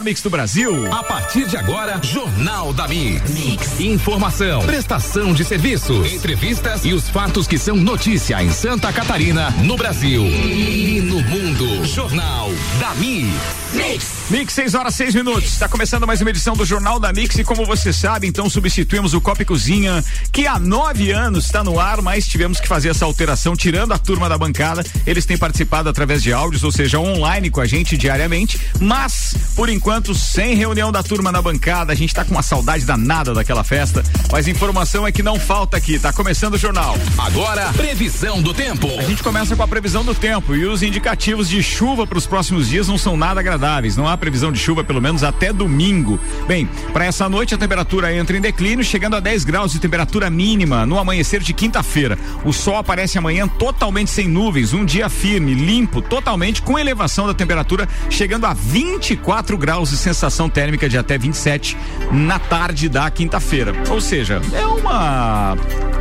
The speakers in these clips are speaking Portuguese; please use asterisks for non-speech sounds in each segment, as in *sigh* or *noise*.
mix do Brasil. A partir de agora, Jornal da mix. mix. Informação, prestação de serviços, entrevistas e os fatos que são notícia em Santa Catarina, no Brasil e no mundo. Jornal da Mix. Mix. Mix, 6 horas 6 minutos. Está começando mais uma edição do Jornal da Mix e como você sabe, então substituímos o Copa Cozinha, que há nove anos está no ar, mas tivemos que fazer essa alteração, tirando a turma da bancada. Eles têm participado através de áudios, ou seja, online com a gente diariamente, mas por enquanto sem reunião da turma na bancada. A gente está com uma saudade danada daquela festa, mas informação é que não falta aqui. Tá começando o jornal. Agora, previsão do tempo. A gente começa com a previsão do tempo e os indicativos de chuva para os próximos dias não são nada agradáveis. Não há previsão de chuva pelo menos até domingo. Bem, para essa noite a temperatura entra em declínio, chegando a 10 graus de temperatura mínima no amanhecer de quinta-feira. O sol aparece amanhã totalmente sem nuvens, um dia firme, limpo, totalmente com elevação da temperatura chegando a 24 graus e sensação térmica de até 27 na tarde da quinta-feira. Ou seja, é uma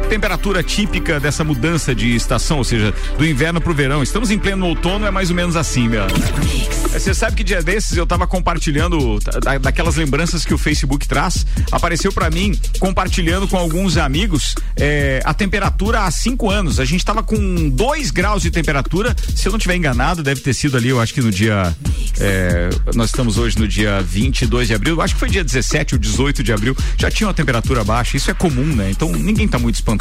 temperatura típica dessa mudança de estação, ou seja, do inverno para o verão. Estamos em pleno outono, é mais ou menos assim, meu. Você sabe que dia desses eu estava compartilhando da, daquelas lembranças que o Facebook traz. Apareceu para mim compartilhando com alguns amigos é, a temperatura há cinco anos. A gente estava com 2 graus de temperatura. Se eu não tiver enganado, deve ter sido ali, eu acho que no dia. É, nós estamos hoje no dia 22 de abril, acho que foi dia 17 ou 18 de abril. Já tinha uma temperatura baixa. Isso é comum, né? Então ninguém está muito espantado.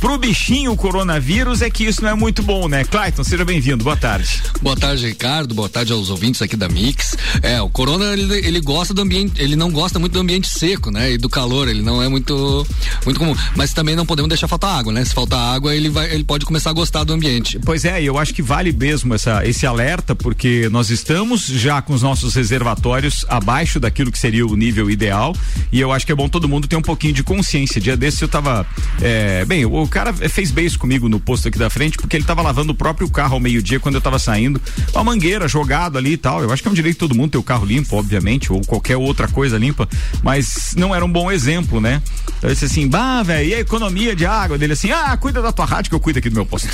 Pro bichinho, o coronavírus, é que isso não é muito bom, né? Clayton, seja bem-vindo. Boa tarde. Boa tarde, Ricardo. Boa tarde aos ouvintes aqui da Mix. É, o corona, ele, ele gosta do ambiente, ele não gosta muito do ambiente seco, né? E do calor, ele não é muito, muito comum. Mas também não podemos deixar faltar água, né? Se faltar água, ele vai, ele pode começar a gostar do ambiente. Pois é, e eu acho que vale mesmo essa, esse alerta, porque nós estamos já com os nossos reservatórios abaixo daquilo que seria o nível ideal. E eu acho que é bom todo mundo ter um pouquinho de consciência. Dia desse eu tava. É, bem, o cara fez bem isso comigo no posto aqui da frente, porque ele tava lavando o próprio carro ao meio-dia quando eu tava saindo. Uma mangueira jogado ali e tal. Eu acho que é um direito de todo mundo ter o carro limpo, obviamente, ou qualquer outra coisa limpa, mas não era um bom exemplo, né? Eu disse assim, bah, velho, e a economia de água dele assim, ah, cuida da tua rádio que eu cuido aqui do meu posto.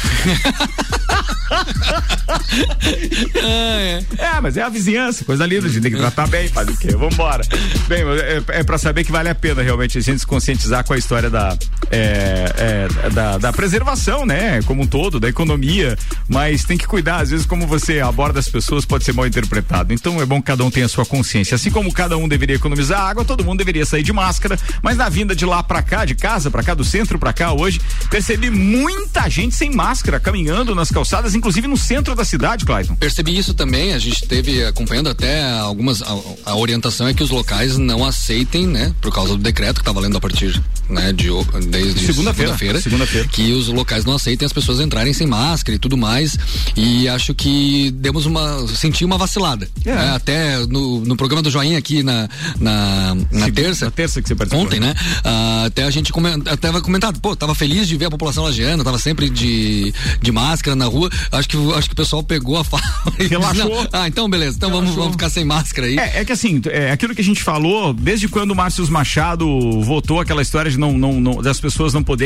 é. *laughs* é. mas é a vizinhança, coisa linda, a gente tem que tratar bem, faz o quê? Vambora. Bem, é, é pra saber que vale a pena realmente a gente se conscientizar com a história da, é, é, da, da, preservação, né? Como um todo, da economia, mas tem que cuidar, às vezes como você aborda as pessoas pode ser mal interpretado. Então é bom que cada um tenha a sua consciência. Assim como cada um deveria economizar água, todo mundo deveria sair de máscara, mas na vinda de lá para cá, de casa para cá, do centro para cá hoje, percebi muita gente sem máscara caminhando nas calçadas, inclusive no centro da cidade, Clayton. Percebi isso também, a gente teve acompanhando até algumas a, a orientação é que os locais não aceitem, né, por causa do decreto que está valendo a partir, né, de desde segunda-feira, segunda segunda que os locais não aceitem as pessoas entrarem sem máscara e tudo mais. E acho que demos uma senti uma vacilada. É. Né, até no, no programa do Joinha aqui na na, na terça, na terça que você participou. Ontem, né? Uh, até a gente coment, até comentado, pô, tava feliz de ver a população lagiana, tava sempre de, de máscara na rua. Acho que acho que o pessoal pegou a *laughs* fala. Relaxou. ah, então beleza. Então vamos, vamos ficar sem máscara aí. É, é que assim, é aquilo que a gente falou, desde quando o Márcio Machado votou aquela história de não, não, não das pessoas não poderem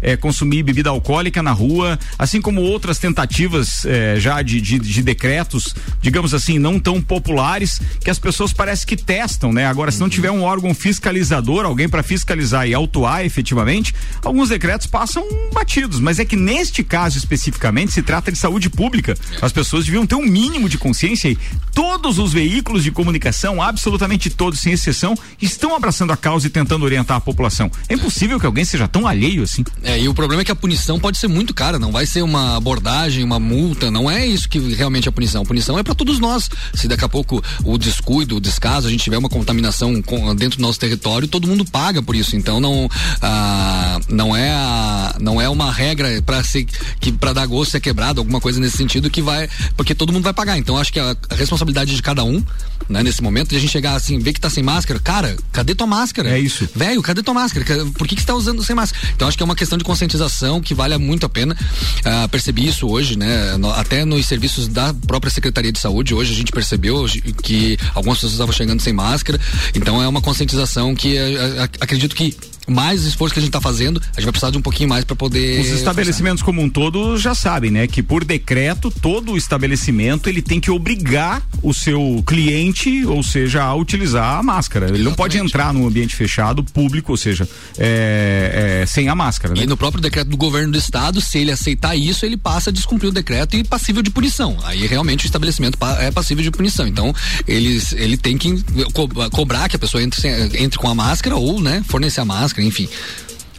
é, consumir bebida alcoólica na rua, assim como outras tentativas é, já de, de, de, decretos, digamos assim, não tão populares, que as pessoas parece que testam, né? Agora, se não tiver um órgão fiscalizador, alguém para fiscalizar e autuar efetivamente, alguns decretos passam batidos. Mas é que neste caso especificamente se trata de saúde pública. As pessoas deviam ter um mínimo de consciência e todos os veículos de comunicação, absolutamente todos, sem exceção, estão abraçando a causa e tentando orientar a população. É impossível que alguém seja tão alheio assim. É, e o problema é que a punição pode ser muito cara, não vai ser uma abordagem, uma multa, não é isso que realmente é a punição. A punição é para todos nós. Se daqui a pouco o descuido, o descaso, a gente tiver uma contaminação dentro do nosso território, todo mundo paga por isso. Então não ah, não é a, não é uma regra para ser que para dar gosto ser quebrado, alguma coisa nesse sentido que vai, porque todo mundo vai pagar. Então acho que a, a responsabilidade de cada um, né, nesse momento, de a gente chegar assim, ver que tá sem máscara, cara, cadê tua máscara? É isso. Velho, cadê tua máscara? Por que que você tá usando sem máscara? Então acho que é uma questão de conscientização que vale muito a pena. Ah, percebi isso hoje, né? No, até nos serviços da própria Secretaria de Saúde, hoje a gente percebeu que algumas pessoas estavam chegando sem máscara. Então é uma conscientização que a, a, acredito que mais esforço que a gente está fazendo, a gente vai precisar de um pouquinho mais para poder. Os estabelecimentos como um todo já sabem, né? Que por decreto, todo estabelecimento ele tem que obrigar o seu cliente, ou seja, a utilizar a máscara. Ele Exatamente. não pode entrar num ambiente fechado, público, ou seja, é, é, sem a máscara. Né? E no próprio decreto do governo do estado, se ele aceitar isso, ele passa a descumprir o decreto e passível de punição. Aí realmente o estabelecimento é passível de punição. Então, eles, ele tem que co cobrar que a pessoa entre, entre com a máscara ou, né, fornecer a máscara, enfim.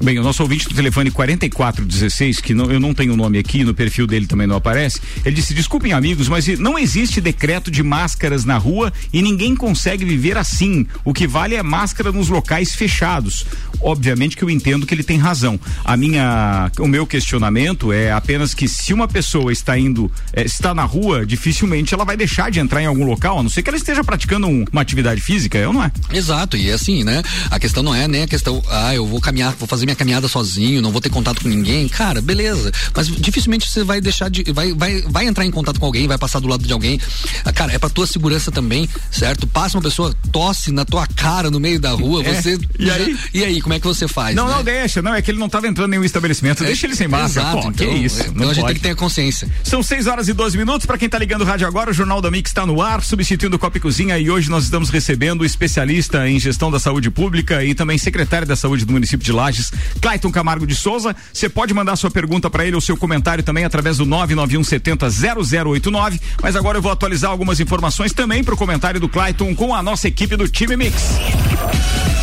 Bem, o nosso ouvinte do telefone 4416, que não, eu não tenho o nome aqui, no perfil dele também não aparece, ele disse: desculpem, amigos, mas não existe decreto de máscaras na rua e ninguém consegue viver assim. O que vale é máscara nos locais fechados. Obviamente que eu entendo que ele tem razão. A minha, o meu questionamento é apenas que se uma pessoa está indo, é, está na rua, dificilmente ela vai deixar de entrar em algum local, a não ser que ela esteja praticando um, uma atividade física, eu não é? Exato, e é assim, né? A questão não é nem a questão, ah, eu vou caminhar, vou fazer minha caminhada sozinho, não vou ter contato com ninguém, cara, beleza. Mas dificilmente você vai deixar de. Vai, vai, vai entrar em contato com alguém, vai passar do lado de alguém. Ah, cara, é pra tua segurança também, certo? Passa uma pessoa, tosse na tua cara no meio da rua, é, você. E aí? E aí, como é que você faz? Não, né? não deixa, não, é que ele não tava entrando em nenhum estabelecimento, é, deixa ele sem máscara. Exato, Pô, então, que isso. Então a gente tem que ter consciência. São 6 horas e 12 minutos, para quem tá ligando o rádio agora, o Jornal da Mix está no ar, substituindo o Copa e Cozinha e hoje nós estamos recebendo o especialista em gestão da saúde pública e também secretário da saúde do município de Lages, Clayton Camargo de Souza. Você pode mandar sua pergunta para ele ou seu comentário também através do 991 70 0089. Mas agora eu vou atualizar algumas informações também para o comentário do Clayton com a nossa equipe do time Mix.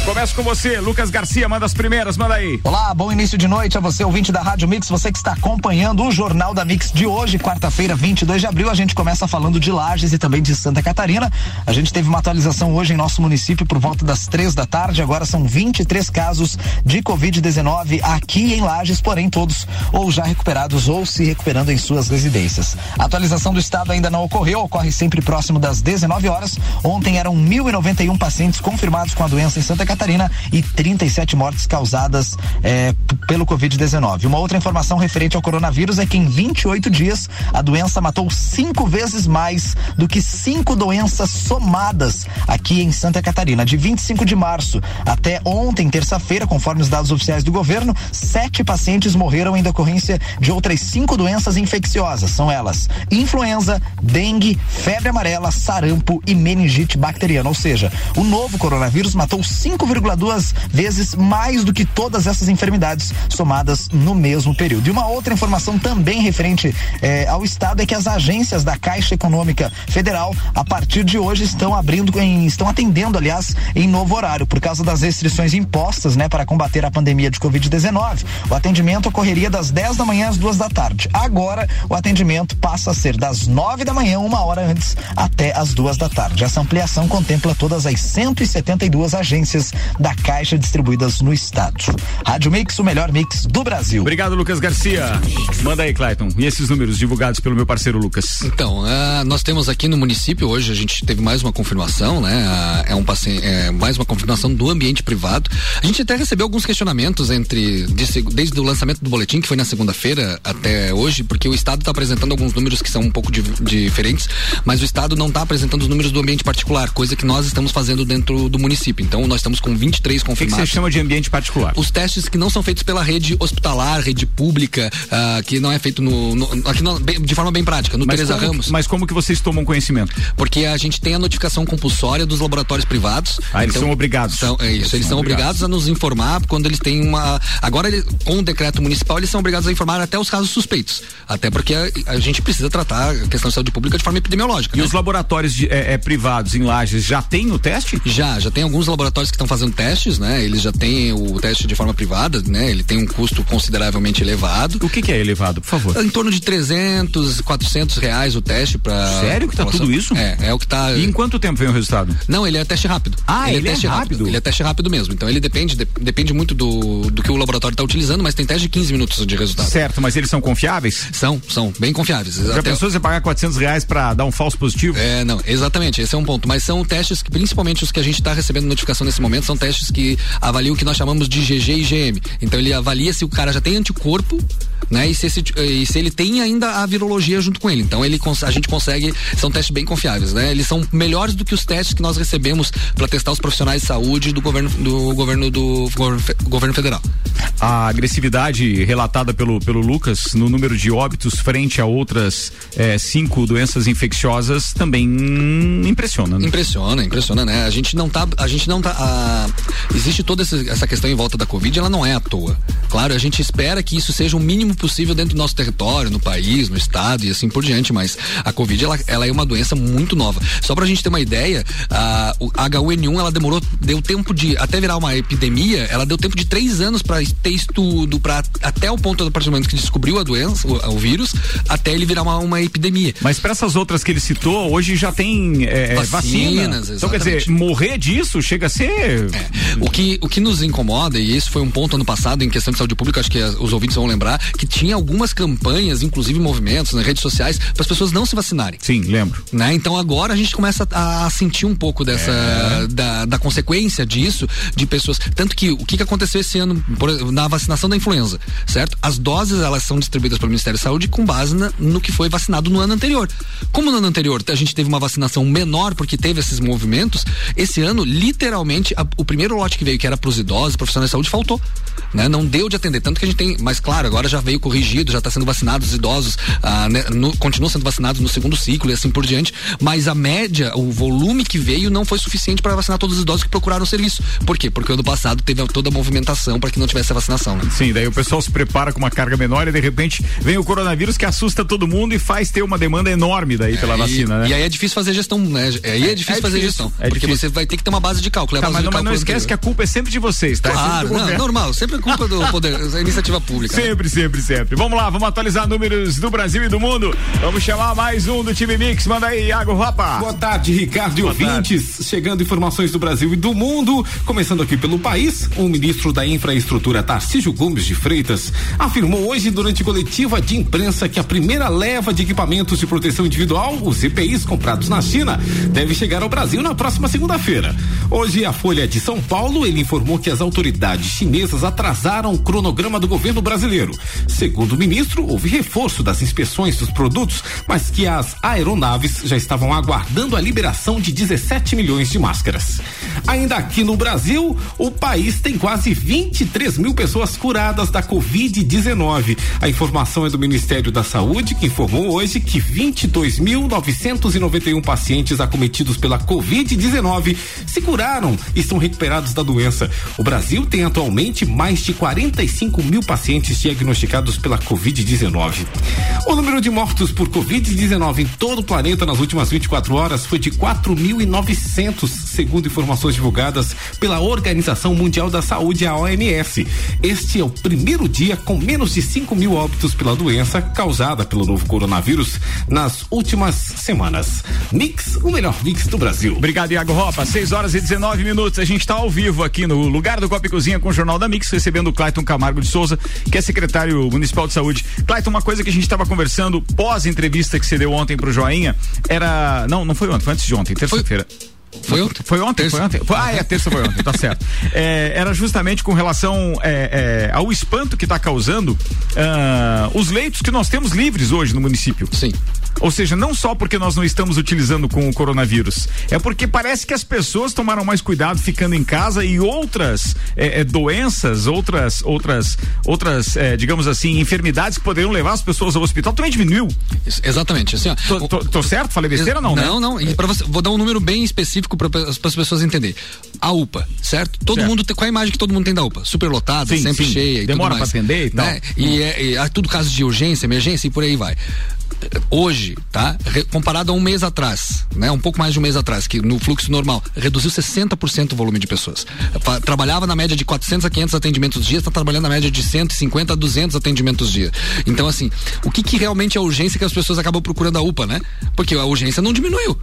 Começo com você, Lucas Garcia, manda as primeiras, manda aí. Olá, bom início de noite a você, ouvinte da Rádio Mix, você que está acompanhando o Jornal da Mix de hoje, quarta-feira, 22 de abril. A gente começa falando de Lages e também de Santa Catarina. A gente teve uma atualização hoje em nosso município por volta das três da tarde. Agora são 23 casos de Covid-19 aqui em Lages, porém todos ou já recuperados ou se recuperando em suas residências. A atualização do estado ainda não ocorreu, ocorre sempre próximo das 19 horas. Ontem eram 1.091 pacientes confirmados com a doença em Santa Catarina e 37 mortes causadas é, pelo Covid-19. Uma outra informação referente ao coronavírus é que em 28 dias a doença matou cinco vezes mais do que cinco doenças somadas aqui em Santa Catarina. De 25 de março até ontem, terça-feira, conforme os dados oficiais do governo, sete pacientes morreram em decorrência de outras cinco doenças infecciosas. São elas influenza, dengue, febre amarela, sarampo e meningite bacteriana. Ou seja, o novo coronavírus matou cinco 5,2 vezes mais do que todas essas enfermidades somadas no mesmo período. E uma outra informação também referente eh, ao Estado é que as agências da Caixa Econômica Federal, a partir de hoje, estão abrindo, em, estão atendendo, aliás, em novo horário, por causa das restrições impostas, né, para combater a pandemia de Covid-19. O atendimento ocorreria das 10 da manhã às duas da tarde. Agora, o atendimento passa a ser das 9 da manhã, uma hora antes, até as duas da tarde. Essa ampliação contempla todas as 172 agências da Caixa distribuídas no estado. Rádio Mix, o melhor mix do Brasil. Obrigado, Lucas Garcia. Manda aí, Clayton. E esses números divulgados pelo meu parceiro Lucas? Então, uh, nós temos aqui no município hoje, a gente teve mais uma confirmação, né? Uh, é um paciente, é, mais uma confirmação do ambiente privado. A gente até recebeu alguns questionamentos entre desde, desde o lançamento do boletim, que foi na segunda-feira até hoje, porque o Estado está apresentando alguns números que são um pouco de, diferentes, mas o Estado não está apresentando os números do ambiente particular, coisa que nós estamos fazendo dentro do município. Então, nós estamos com com 23 confirmados. O que, você chama de ambiente particular? Os testes que não são feitos pela rede hospitalar, rede pública, uh, que não é feito no, no aqui de forma bem prática, no mas Teresa como, Ramos. Mas como que vocês tomam conhecimento? Porque a gente tem a notificação compulsória dos laboratórios privados. Ah, eles então, são obrigados. São, é isso, eles, eles são, obrigados. obrigados. a nos informar quando eles têm uma. Agora, com o decreto municipal, eles são obrigados a informar até os casos suspeitos. Até porque a, a gente precisa tratar a questão de saúde pública de forma epidemiológica. E né? os laboratórios de, é, é, privados em Lages já tem o teste? Já, já tem alguns laboratórios que estão fazendo testes, né? Eles já têm o teste de forma privada, né? Ele tem um custo consideravelmente elevado. O que, que é elevado, por favor? Em torno de 300, 400 reais o teste para. Sério que tá tudo isso? É, é o que tá. E em quanto tempo vem o resultado? Não, ele é teste rápido. Ah, ele, ele é, teste rápido. rápido. Ele é teste rápido mesmo. Então ele depende, de, depende muito do, do que o laboratório está utilizando, mas tem teste de 15 minutos de resultado. Certo, mas eles são confiáveis? São, são bem confiáveis. Já Até... pensou você pagar 400 reais para dar um falso positivo? É, não, exatamente. Esse é um ponto. Mas são testes que, principalmente os que a gente está recebendo notificação nesse momento, são testes que avaliam o que nós chamamos de GG e GM. Então ele avalia se o cara já tem anticorpo né? E se, esse, e se ele tem ainda a virologia junto com ele. Então ele a gente consegue, são testes bem confiáveis, né? Eles são melhores do que os testes que nós recebemos para testar os profissionais de saúde do governo do governo do governo, governo federal. A agressividade relatada pelo, pelo Lucas no número de óbitos frente a outras é, cinco doenças infecciosas também impressiona. Né? Impressiona, impressiona, né? A gente não tá, a gente não tá, a, existe toda essa questão em volta da Covid, ela não é à toa. Claro, a gente espera que isso seja o mínimo possível dentro do nosso território, no país, no estado e assim por diante, mas a Covid ela, ela é uma doença muito nova. Só pra gente ter uma ideia, a, o H1N1 ela demorou, deu tempo de até virar uma epidemia, ela deu tempo de três anos para ter estudo, para até o ponto do partir do momento que descobriu a doença, o, o vírus, até ele virar uma, uma epidemia. Mas para essas outras que ele citou, hoje já tem é, Vacinas, vacina. Então quer dizer, morrer disso chega a ser. É. O que o que nos incomoda e esse foi um ponto ano passado em questão de saúde pública, acho que os ouvintes vão lembrar que tinha algumas campanhas, inclusive movimentos nas redes sociais, para as pessoas não se vacinarem. Sim, lembro. Né? Então agora a gente começa a, a sentir um pouco dessa é. da, da consequência disso de pessoas, tanto que o que, que aconteceu esse na vacinação da influenza, certo? As doses elas são distribuídas pelo Ministério da Saúde com base na, no que foi vacinado no ano anterior. Como no ano anterior a gente teve uma vacinação menor porque teve esses movimentos, esse ano literalmente a, o primeiro lote que veio que era para os idosos, profissionais de saúde faltou, né? Não deu de atender tanto que a gente tem, mas claro, agora já veio corrigido, já está sendo vacinados os idosos, ah, né, no, continuam sendo vacinados no segundo ciclo e assim por diante, mas a média, o volume que veio não foi suficiente para vacinar todos os idosos que procuraram o serviço. Por quê? Porque ano passado teve toda a movimentação para que não tivesse a vacinação. Né? Sim, daí o pessoal se prepara com uma carga menor e de repente vem o coronavírus que assusta todo mundo e faz ter uma demanda enorme daí pela é, vacina, e, né? E aí é difícil fazer gestão, né? Aí é, é difícil é fazer difícil, gestão. É porque difícil. você vai ter que ter uma base de cálculo. Tá, mas, não, mas não esquece que a culpa é sempre de vocês, tá? Claro, não, normal, sempre culpa do *laughs* poder, da iniciativa pública. Né? Sempre, né? sempre, sempre. Vamos lá, vamos atualizar números do Brasil e do mundo. Vamos chamar mais um do time Mix. Manda aí, Iago Ropa. Boa tarde, Ricardo e ouvintes. Tarde. Chegando informações do Brasil e do mundo. Começando aqui pelo país, o ministro da Infraestrutura, Tarcísio Gomes de Freitas, afirmou hoje durante coletiva de imprensa que a primeira leva de equipamentos de proteção individual, os EPIs comprados na China, deve chegar ao Brasil na próxima segunda-feira. Hoje, a Folha de São Paulo, ele informou que as autoridades chinesas atrasaram o cronograma do governo brasileiro. Segundo o ministro, houve reforço das inspeções dos produtos, mas que as aeronaves já estavam aguardando a liberação de 17 milhões de máscaras. Ainda aqui no Brasil, o país tem quase 23 mil pessoas curadas da Covid-19. A informação é do Ministério da Saúde, que informou hoje que 22.991 pacientes acometidos pela Covid-19 se curaram e estão recuperados da doença. O Brasil tem atualmente mais de 45 mil pacientes diagnosticados pela Covid-19. O número de mortos por Covid-19 em todo o planeta nas últimas 24 horas foi de 4.900, segundo informações divulgadas pela Organização Mundial da Saúde, a OMS. Este é o primeiro dia com menos de 5 mil óbitos pela doença causada pelo novo coronavírus nas últimas semanas. Mix, o melhor mix do Brasil. Obrigado, Iago Ropa. 6 horas e 19 minutos. A gente está ao vivo aqui no lugar do Copa e Cozinha com o Jornal da Mix, recebendo o Clayton Camargo de Souza, que é secretário municipal de saúde. Clayton, uma coisa que a gente estava conversando pós entrevista que você deu ontem pro Joinha era. Não, não foi ontem, foi antes de ontem, terça-feira. Foi ontem? Foi ontem, terça. foi ontem. Ah, é, a terça foi ontem, tá *laughs* certo. É, era justamente com relação é, é, ao espanto que está causando uh, os leitos que nós temos livres hoje no município. Sim. Ou seja, não só porque nós não estamos utilizando com o coronavírus, é porque parece que as pessoas tomaram mais cuidado ficando em casa e outras é, é, doenças, outras, outras, outras, é, digamos assim, enfermidades que poderiam levar as pessoas ao hospital também diminuiu. Exatamente, assim, ó, tô, tô, tô, certo? Falei besteira ou não? Não, né? não. E você, vou dar um número bem específico para as pessoas entenderem. A UPA, certo? Todo certo. mundo tem, qual a imagem que todo mundo tem da UPA? Super lotada, sim, sempre sim. cheia. Demora para atender e tal. Né? E, hum. é, e, é, tudo caso de urgência, emergência e por aí vai hoje, tá? Comparado a um mês atrás, né? Um pouco mais de um mês atrás, que no fluxo normal reduziu 60% o volume de pessoas. Trabalhava na média de 400 a 500 atendimentos dia, está trabalhando na média de 150 a 200 atendimentos dia. Então, assim, o que, que realmente é a urgência que as pessoas acabam procurando a UPA, né? Porque a urgência não diminuiu.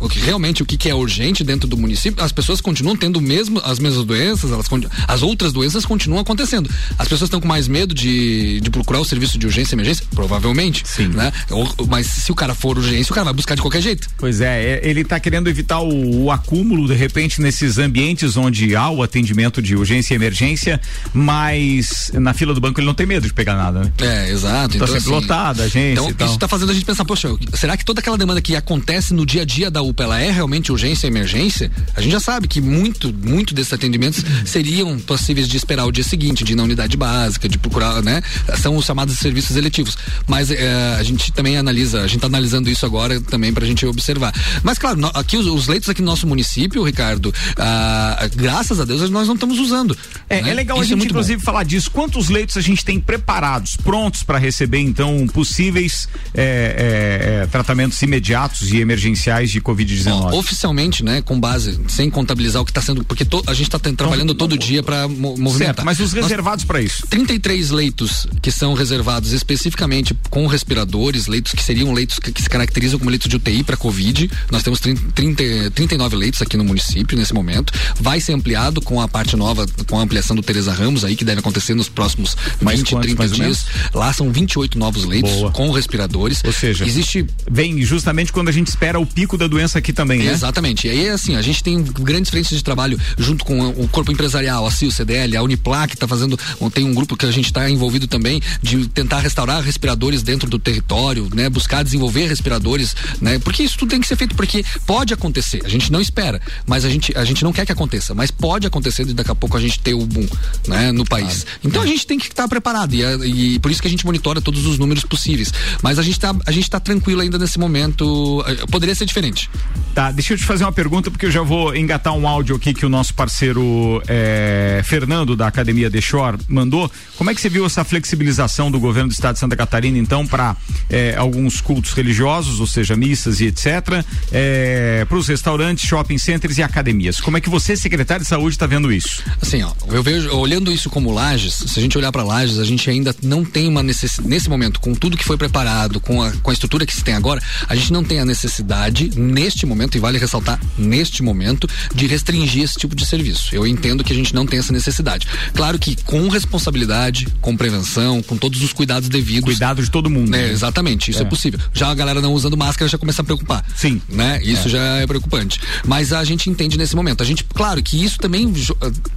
O que realmente o que, que é urgente dentro do município, as pessoas continuam tendo mesmo as mesmas doenças, elas as outras doenças continuam acontecendo. As pessoas estão com mais medo de, de procurar o serviço de urgência e emergência, provavelmente, Sim. né? Ou, mas se o cara for urgência, o cara vai buscar de qualquer jeito. Pois é, é ele está querendo evitar o, o, acúmulo de repente nesses ambientes onde há o atendimento de urgência e emergência, mas na fila do banco ele não tem medo de pegar nada, né? É, exato. Tá então, sempre assim, lotada, a gente. Então, isso está fazendo a gente pensar, poxa, será que toda aquela demanda que acontece no dia a dia da UPA, ela é realmente urgência e emergência? A gente já sabe que muito, muito desses atendimentos seriam possíveis de esperar o dia seguinte, de ir na unidade básica, de procurar, né? São os chamados serviços eletivos. Mas é, a gente também analisa, a gente está analisando isso agora também para a gente observar. Mas claro, no, aqui os, os, leitos aqui no nosso município, Ricardo, ah, graças a Deus nós não estamos usando. É, né? é legal isso a é gente é inclusive bom. falar disso. Quantos leitos a gente tem preparados, prontos para receber então possíveis é, é, tratamentos imediatos e emergenciais de Covid-19? Oficialmente, né, com base, sem contabilizar o que está sendo, porque to, a gente está trabalhando então, todo dia para movimentar. Certo, mas os reservados para isso? 33 leitos que são reservados especificamente com respiradores, leitos que seriam leitos que, que se caracterizam como leitos de UTI para Covid. Nós temos 30, 30, 39 leitos aqui no município nesse momento. Vai ser ampliado com a parte nova, com a ampliação do Teresa Ramos aí, que deve acontecer nos próximos mais 20, quantos, 30 dias. Lá são 28 novos leitos Boa. com respiradores. Ou seja, existe. Vem justamente quando a gente espera o pico da doença aqui também, né? Exatamente. E aí, assim, a gente tem grandes frentes de trabalho junto com o corpo empresarial, a CIO, CDL, a Uniplac está fazendo, tem um grupo que a gente está envolvido também de tentar restaurar respiradores dentro do território, né? Buscar desenvolver respiradores, né? Porque isso tudo tem que ser feito porque pode acontecer. A gente não espera, mas a gente a gente não quer que aconteça, mas pode acontecer de daqui a pouco a gente ter o boom, né? No país. Claro. Então a gente tem que estar tá preparado e, e, por isso que a gente monitora todos os números possíveis. Mas a gente está a gente tá tranquilo ainda nesse momento. Eh, poderia ser diferente. Tá, deixa eu te fazer uma pergunta porque eu já vou engatar um áudio aqui que o nosso parceiro é, Fernando da Academia de Shore mandou. Como é que você viu essa flexibilização do governo do estado de Santa Catarina, então, para é, alguns cultos religiosos, ou seja, missas e etc., é, para os restaurantes, shopping centers e academias? Como é que você, secretário de saúde, está vendo isso? Assim, ó, eu vejo, olhando isso como lajes, se a gente olhar para lajes, a gente ainda não tem uma necessidade, nesse momento, com tudo que foi preparado, com a, com a estrutura que se tem agora, a gente não tem a necessidade, neste momento, e vale ressaltar, neste momento, de restringir esse tipo de serviço. Eu entendo que a gente não tem essa necessidade. Claro que com responsabilidade, com prevenção, com todos os cuidados devidos. Cuidado de todo mundo. É, né? Exatamente, isso é. é. possível. Já a galera não usando máscara já começa a preocupar. Sim. Né? Isso é. já é preocupante. Mas a gente entende nesse momento. A gente, claro que isso também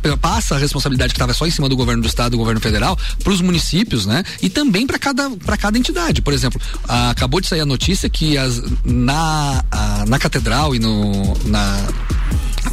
eh, passa a responsabilidade que estava só em cima do governo do estado, do governo federal, para os municípios, né? E também para cada, cada entidade. Por exemplo, acabou de sair a notícia que as, na, a, na catedral e no, na,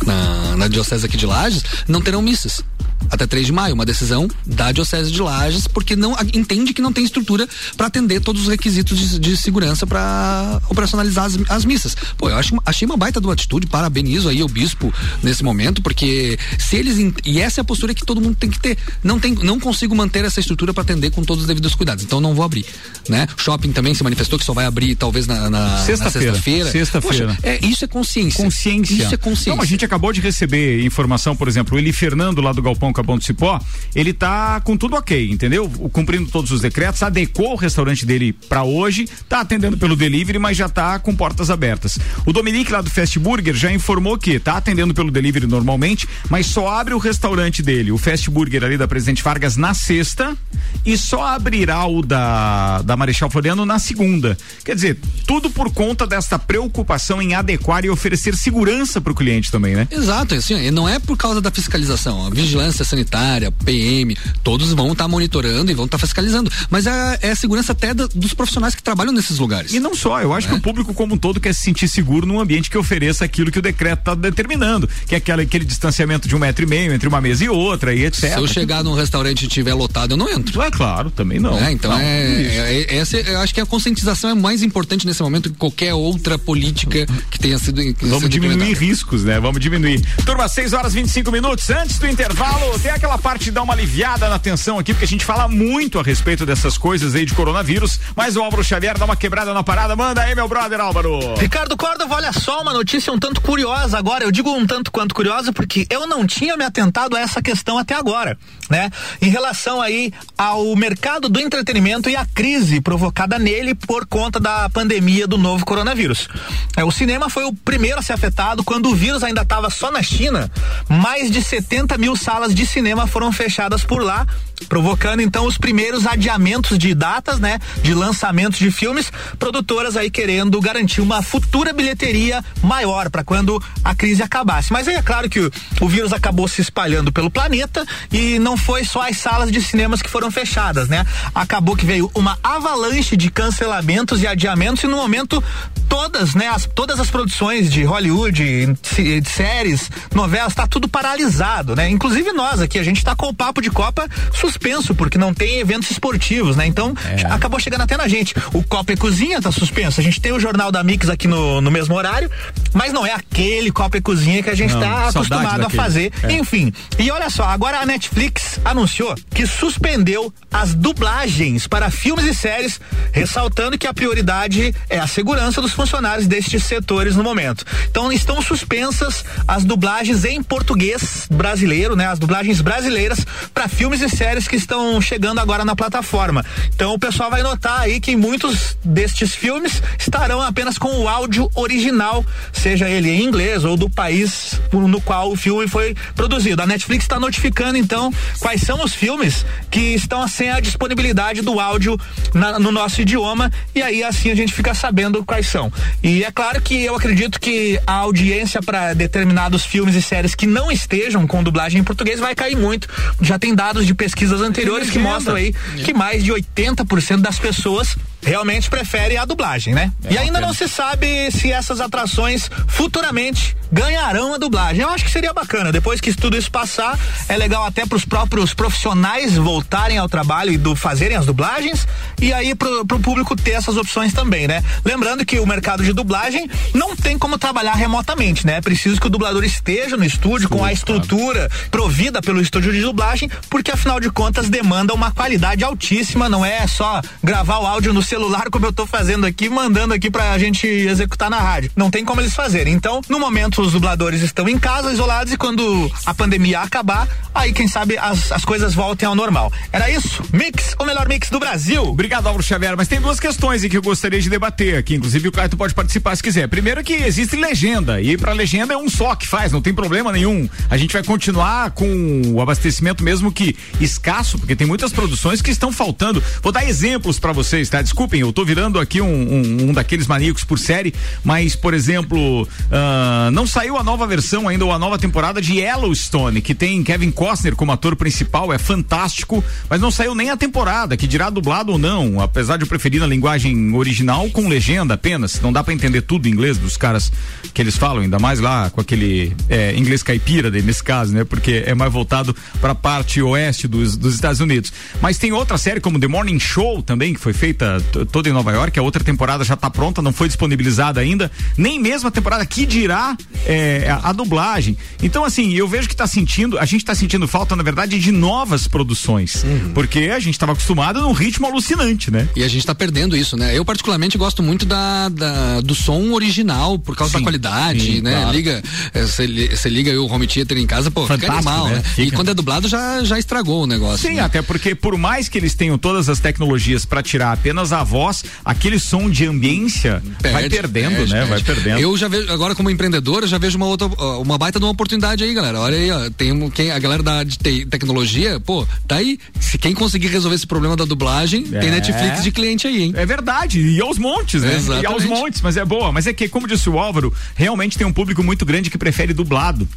na, na diocese aqui de Lages não terão missas até 3 de maio, uma decisão da Diocese de Lages, porque não entende que não tem estrutura para atender todos os requisitos de, de segurança para operacionalizar as, as, missas. Pô, eu acho, achei uma baita do atitude, parabenizo aí o bispo nesse momento, porque se eles e essa é a postura que todo mundo tem que ter. Não tem, não consigo manter essa estrutura para atender com todos os devidos cuidados, então não vou abrir, né? Shopping também se manifestou que só vai abrir talvez na, na sexta-feira. Sexta-feira. Sexta-feira. É, isso é consciência. Consciência. Isso é consciência. Não, a gente acabou de receber informação, por exemplo, o Eli Fernando lá do Galpão Capão do Cipó, ele tá com tudo ok, entendeu? Cumprindo todos os decretos, adequou o restaurante dele para hoje, tá atendendo pelo delivery, mas já tá com portas abertas. O Dominique lá do Fast Burger já informou que tá atendendo pelo delivery normalmente, mas só abre o restaurante dele, o Fast Burger ali da Presidente Vargas na sexta e só abrirá o da, da Marechal Floriano na segunda. Quer dizer, tudo por conta desta preocupação em adequar e oferecer segurança para o cliente também, né? Exato, assim, não é por causa da fiscalização, a vigilância sanitária, PM, todos vão estar tá monitorando e vão estar tá fiscalizando. Mas é, é a segurança até da, dos profissionais que trabalham nesses lugares. E não só, eu acho que o público como um todo quer se sentir seguro num ambiente que ofereça aquilo que o decreto está determinando, que é aquele, aquele distanciamento de um metro e meio entre uma mesa e outra e etc. Se eu chegar num restaurante e estiver lotado, eu não entro. É claro, também não. É, então não, é, é, é, essa, eu acho que a conscientização é mais importante nesse momento que qualquer outra política que tenha sido. Que Vamos diminuir riscos, né? Vamos diminuir. Turma, 6 horas 25 minutos antes do intervalo. Tem aquela parte de dar uma aliviada na tensão aqui, porque a gente fala muito a respeito dessas coisas aí de coronavírus, mas o Álvaro Xavier dá uma quebrada na parada. Manda aí, meu brother Álvaro. Ricardo Córdova, olha só uma notícia um tanto curiosa agora. Eu digo um tanto quanto curiosa porque eu não tinha me atentado a essa questão até agora, né? Em relação aí ao mercado do entretenimento e a crise provocada nele por conta da pandemia do novo coronavírus. É, o cinema foi o primeiro a ser afetado quando o vírus ainda estava só na China. Mais de 70 mil salas de cinema foram fechadas por lá, provocando então os primeiros adiamentos de datas, né? De lançamentos de filmes, produtoras aí querendo garantir uma futura bilheteria maior para quando a crise acabasse. Mas aí é claro que o, o vírus acabou se espalhando pelo planeta e não foi só as salas de cinemas que foram fechadas, né? Acabou que veio uma avalanche de cancelamentos e adiamentos e no momento todas, né, as, todas as produções de Hollywood, de, de séries, novelas, tá tudo paralisado, né? Inclusive nós aqui, a gente tá com o papo de Copa suspenso, porque não tem eventos esportivos, né? Então, é. acabou chegando até na gente. O Copa e Cozinha tá suspenso. A gente tem o Jornal da Mix aqui no, no mesmo horário, mas não é aquele Copa e Cozinha que a gente não, tá acostumado a fazer. É. Enfim, e olha só, agora a Netflix anunciou que suspendeu as dublagens para filmes e séries, ressaltando que a prioridade é a segurança dos funcionários destes setores no momento. Então estão suspensas as dublagens em português brasileiro, né? As dublagens brasileiras para filmes e séries que estão chegando agora na plataforma. Então o pessoal vai notar aí que muitos destes filmes estarão apenas com o áudio original, seja ele em inglês ou do país no qual o filme foi produzido. A Netflix está notificando então quais são os filmes que estão sem a disponibilidade do áudio na, no nosso idioma e aí assim a gente fica sabendo quais são. E é claro que eu acredito que a audiência para determinados filmes e séries que não estejam com dublagem em português vai cair muito. Já tem dados de pesquisas anteriores que mostram aí que mais de 80% das pessoas realmente prefere a dublagem, né? É e ainda não se sabe se essas atrações futuramente ganharão a dublagem. Eu acho que seria bacana. Depois que tudo isso passar, é legal até para os próprios profissionais voltarem ao trabalho e do fazerem as dublagens e aí pro, pro público ter essas opções também, né? Lembrando que o mercado de dublagem não tem como trabalhar remotamente, né? É preciso que o dublador esteja no estúdio com a estrutura provida pelo estúdio de dublagem, porque afinal de contas demanda uma qualidade altíssima, não é só gravar o áudio no celular como eu tô fazendo aqui, mandando aqui pra gente executar na rádio. Não tem como eles fazerem. Então, no momento, os dubladores estão em casa, isolados, e quando a pandemia acabar, aí quem sabe as, as coisas voltem ao normal. Era isso? Mix, o melhor mix do Brasil. Obrigado, Álvaro Xavier. Mas tem duas questões que eu gostaria de debater aqui. Inclusive, o Caio pode participar se quiser. Primeiro que existe legenda. E pra legenda é um só que faz, não tem problema nenhum. A gente vai continuar com o abastecimento mesmo que escasso, porque tem muitas produções que estão faltando. Vou dar exemplos para vocês, tá? Desculpem, eu tô virando aqui um, um, um daqueles maníacos por série, mas, por exemplo, uh, não saiu a nova versão ainda, ou a nova temporada de Yellowstone, que tem Kevin Costner como ator principal, é fantástico, mas não saiu nem a temporada, que dirá dublado ou não, apesar de eu preferir na linguagem original com legenda apenas, não dá para entender tudo em inglês dos caras que eles falam, ainda mais lá com aquele é, inglês caipira nesse caso, né? Porque é mais voltado para a parte oeste dos, dos Estados Unidos. Mas tem outra série como The Morning Show também, que foi feita toda em Nova York. A outra temporada já está pronta, não foi disponibilizada ainda. Nem mesmo a temporada que dirá é, a, a, dublagem. Então, assim, eu vejo que está sentindo, a gente está sentindo falta, na verdade, de novas produções. Uhum. Porque a gente estava acostumado num ritmo alucinante, né? E a gente está perdendo isso, né? Eu, particularmente, gosto muito da, da do som original, por causa sim, da qualidade, sim, né? Claro. Liga, você é, liga o home theater em casa, pô, Fantástico, fica animal, né? né? Fica. E quando é dublado já, já estragou o negócio. Sim, né? até porque por mais que eles tenham todas as tecnologias para tirar apenas a voz, aquele som de ambiência perde, vai perdendo, perde, né? Perde. Vai perdendo. Eu já vejo, agora como empreendedor, eu já vejo uma outra, uma baita de uma oportunidade aí, galera. Olha aí, ó, tem quem, a galera da te, tecnologia, pô, tá aí. Se quem conseguir resolver esse problema da dublagem, é. tem Netflix de cliente aí, hein? É verdade, e aos montes, né? Exatamente. E aos montes, mas é boa. Mas é que, como disse o Álvaro, realmente tem um público muito grande que prefere dublado.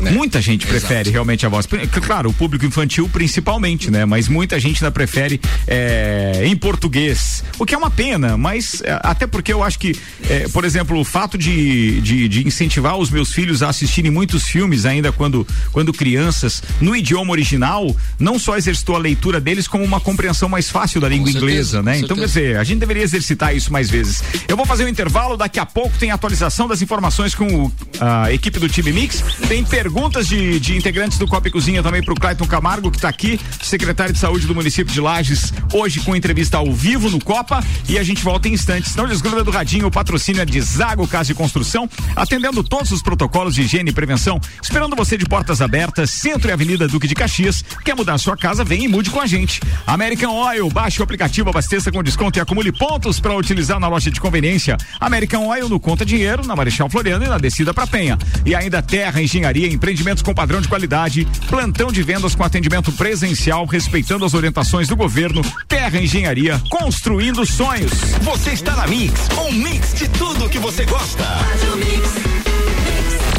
Né? Muita gente prefere Exato. realmente a voz. Claro, o público infantil principalmente, né? Mas muita gente ainda prefere é, em português. O que é uma pena, mas é, até porque eu acho que, é, por exemplo, o fato de, de, de, incentivar os meus filhos a assistirem muitos filmes ainda quando, quando crianças, no idioma original, não só exercitou a leitura deles, como uma compreensão mais fácil da língua inglesa, né? Então, quer dizer, a gente deveria exercitar isso mais vezes. Eu vou fazer um intervalo, daqui a pouco tem atualização das informações com a equipe do time Mix. Tem per perguntas de, de integrantes do Copa e Cozinha também para o Clayton Camargo, que está aqui, secretário de saúde do município de Lages, hoje com entrevista ao vivo no Copa. E a gente volta em instantes. Não desgruda do radinho, o patrocínio é de Zago Casa de Construção, atendendo todos os protocolos de higiene e prevenção, esperando você de portas abertas, Centro e Avenida Duque de Caxias. Quer mudar sua casa? Vem e mude com a gente. American Oil, baixe o aplicativo, abasteça com desconto e acumule pontos para utilizar na loja de conveniência. American Oil no Conta Dinheiro, na Marechal Floriano e na descida para Penha. E ainda Terra Engenharia, empreendimentos com padrão de qualidade, plantão de vendas com atendimento presencial, respeitando as orientações do governo. Terra Engenharia, construindo sonhos. Você está na Mix, um mix de tudo que você gosta.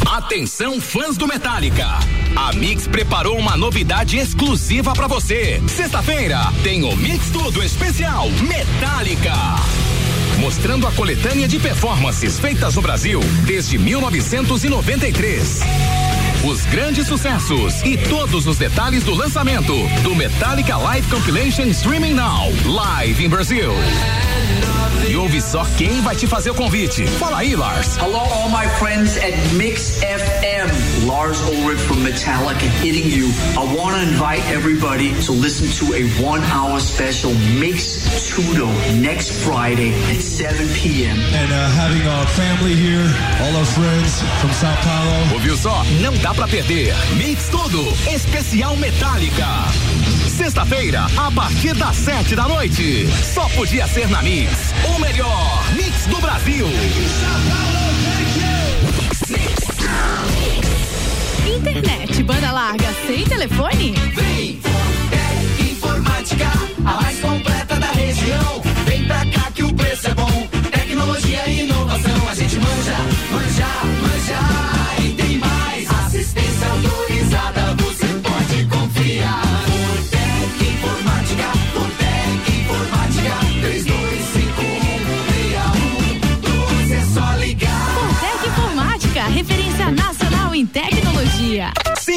Atenção fãs do Metallica. A Mix preparou uma novidade exclusiva para você. Sexta-feira tem o Mix Tudo Especial Metallica mostrando a coletânea de performances feitas no Brasil desde 1993. Os grandes sucessos e todos os detalhes do lançamento do Metallica Live Compilation Streaming Now, live in Brasil. E ouve só quem vai te fazer o convite. Fala aí, Lars. Hello, all my friends at Mix FM. Lars Ulrich from Metallica hitting you. I want to invite everybody to listen to a one hour special Mix Tudo next Friday at 7 p.m. And uh, having our family here, all our friends from Sao Paulo. Ouviu só? Não dá pra perder. Mix Tudo, especial Metallica. Sexta-feira, a partir das sete da noite. Só podia ser na Mix. O melhor Mix do Brasil. Internet, banda larga, sem telefone? Vem, Fortec Informática, a mais completa da região. Vem pra cá que o preço é bom. Tecnologia e inovação, a gente manja, manja.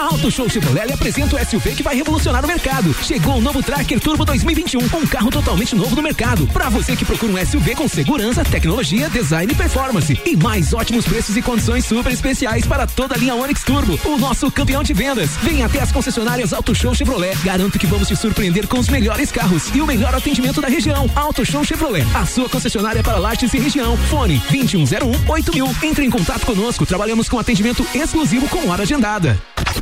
A Auto Show Chevrolet apresenta o SUV que vai revolucionar o mercado. Chegou o novo Tracker Turbo 2021, um carro totalmente novo no mercado. Para você que procura um SUV com segurança, tecnologia, design e performance. E mais ótimos preços e condições super especiais para toda a linha Onix Turbo, o nosso campeão de vendas. Venha até as concessionárias Auto Show Chevrolet. Garanto que vamos te surpreender com os melhores carros e o melhor atendimento da região. Auto Show Chevrolet, a sua concessionária para Lages e região. Fone 2101 8000. Entre em contato conosco. Trabalhamos com atendimento exclusivo com hora agendada.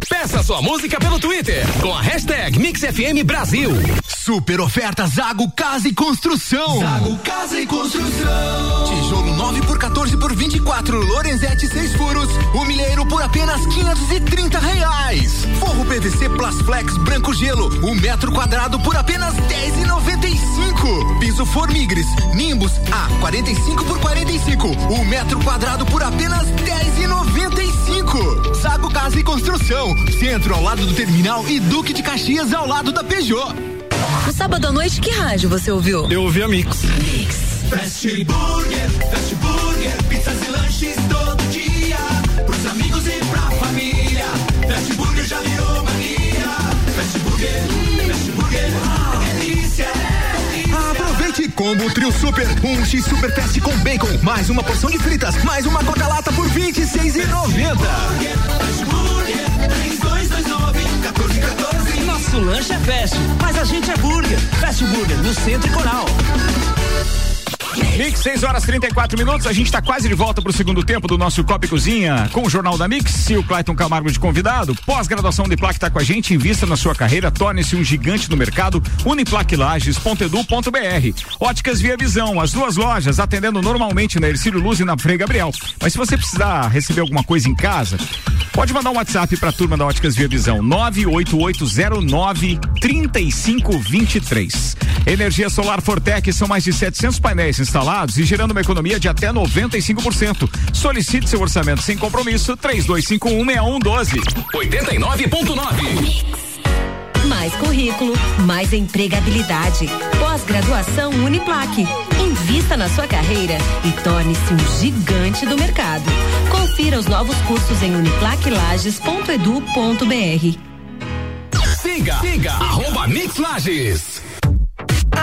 Peça sua música pelo Twitter com a hashtag MixFM Brasil. Super oferta Zago Casa e Construção. Zago Casa e Construção. Tijolo 9 por 14 por 24, Lorenzetti 6 furos, o milheiro por apenas 530 reais. Plasflex branco gelo, um metro quadrado por apenas 10,95. Piso Formigres, Nimbus A 45 por 45, um metro quadrado por apenas 10,95. Zago Casa e Construção, centro ao lado do terminal e Duque de Caxias ao lado da Peugeot. No sábado à noite, que rádio você ouviu? Eu ouvi a Mix. Mix. Fast Burger, Fast Burger, pizzas e lanches todo dia. Pros amigos e combo Trio Super, um X Super Fast com bacon, mais uma porção de fritas, mais uma Coca-Lata por R$ 26,90. Fast Burger, 3229 1414. Nosso lanche é fast, mas a gente é burger. Fast Burger, no Centro e Coral. Mix, 6 horas 34 minutos. A gente está quase de volta para o segundo tempo do nosso Copa e Cozinha com o Jornal da Mix e o Clayton Camargo de convidado. Pós-graduação de placa está com a gente. Invista na sua carreira, torne-se um gigante no mercado. Uniplaquilages.edu.br. Óticas Via Visão, as duas lojas atendendo normalmente na Ercílio Luz e na Frei Gabriel. Mas se você precisar receber alguma coisa em casa, pode mandar um WhatsApp para a turma da Óticas Via Visão 98809 3523. Energia Solar Fortec são mais de 700 painéis instalados e gerando uma economia de até 95%. Solicite seu orçamento sem compromisso 32516112. 89.9. Mais currículo, mais empregabilidade. Pós-graduação Uniplaque. Invista na sua carreira e torne-se um gigante do mercado. Os novos cursos em uniplaquilages.edu.br. Siga, siga, arroba Mix Lages.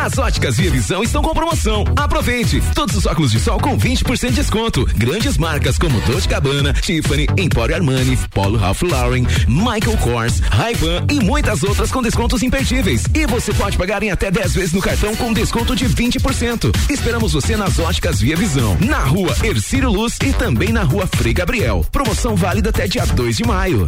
As óticas Via Visão estão com promoção. Aproveite! Todos os óculos de sol com 20% de desconto. Grandes marcas como Dolce Gabbana, Tiffany, Emporio Armani, Polo Ralph Lauren, Michael Kors, Ray-Ban e muitas outras com descontos imperdíveis. E você pode pagar em até 10 vezes no cartão com desconto de 20%. Esperamos você nas óticas Via Visão, na rua Ercílio Luz e também na rua Frei Gabriel. Promoção válida até dia 2 de maio.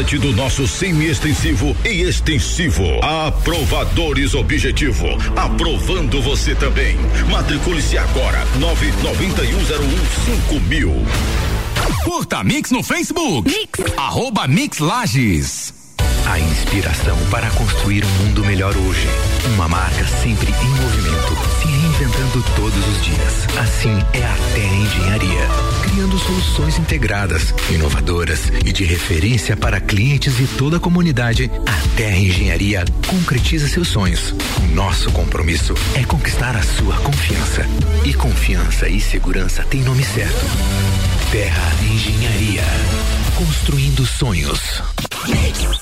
do nosso semi-extensivo e extensivo. Aprovadores Objetivo. Aprovando você também. Matricule-se agora. 99101 mil. Curta Mix no Facebook. Mix. Arroba Mix Lages. A inspiração para construir um mundo melhor hoje. Uma marca sempre em movimento, se reinventando todos os dias. Assim é a Terra Engenharia, criando soluções integradas, inovadoras e de referência para clientes e toda a comunidade. A Terra Engenharia concretiza seus sonhos. Nosso compromisso é conquistar a sua confiança. E confiança e segurança têm nome certo. Terra Engenharia. Construindo sonhos.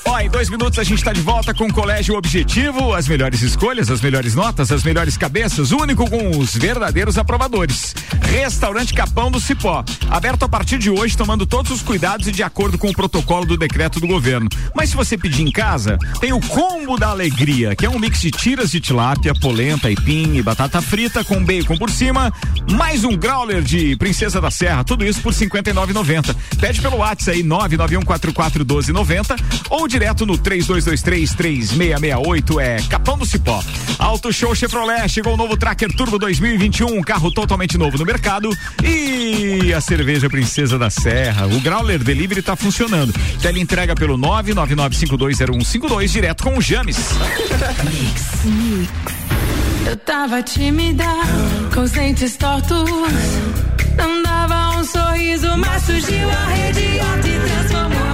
Ó, em dois minutos a gente está de volta com o Colégio Objetivo, as melhores escolhas, as melhores notas, as melhores cabeças, único com os verdadeiros aprovadores. Restaurante Capão do Cipó, aberto a partir de hoje, tomando todos os cuidados e de acordo com o protocolo do decreto do governo. Mas se você pedir em casa, tem o combo da alegria, que é um mix de tiras de tilápia, polenta, aipim e batata frita com bacon por cima, mais um growler de Princesa da Serra, tudo isso por R$ 59,90. Pede pelo WhatsApp aí 991441290 ou direto no 32233668 é Capão do Cipó. Auto Show Chevrolet chegou o novo Tracker Turbo 2021, um carro totalmente novo no mercado e a cerveja Princesa da Serra. O Growler Delivery tá funcionando. Tele entrega pelo 999520152 direto com o James. Eu tava tímida, com os dentes tortos. Não dava um sorriso, mas surgiu a rede e transformou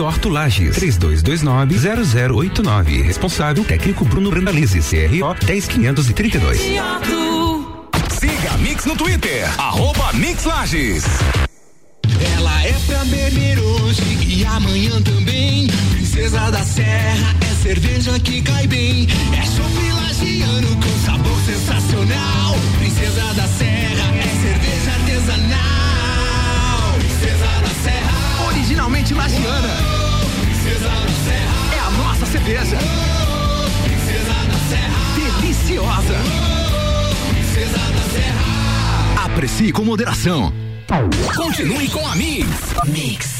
Rede Horto Lages, 3229-0089. Responsável técnico Bruno Brandalize, CRO 10532. Siga a Mix no Twitter, arroba Mix Lages. Ela é pra beber hoje e amanhã também. Princesa da Serra é cerveja que cai bem. É chopp lagiano com sabor sensacional. Princesa da Serra é cerveja artesanal. Originalmente lagiana. É a nossa cerveja. Deliciosa. Aprecie com moderação. Continue com a Mix. Mix.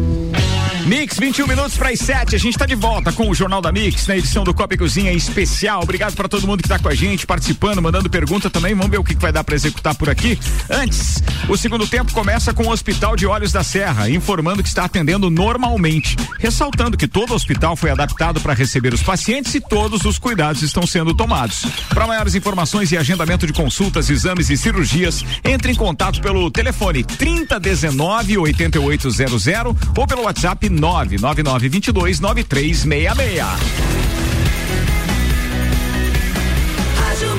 Mix, 21 minutos para as 7. A gente está de volta com o Jornal da Mix na edição do Copa e Cozinha especial. Obrigado para todo mundo que está com a gente, participando, mandando pergunta também. Vamos ver o que, que vai dar para executar por aqui. Antes, o segundo tempo começa com o Hospital de Olhos da Serra, informando que está atendendo normalmente, ressaltando que todo o hospital foi adaptado para receber os pacientes e todos os cuidados estão sendo tomados. Para maiores informações e agendamento de consultas, exames e cirurgias, entre em contato pelo telefone 3019 8800 ou pelo WhatsApp 99922 9366. Rádio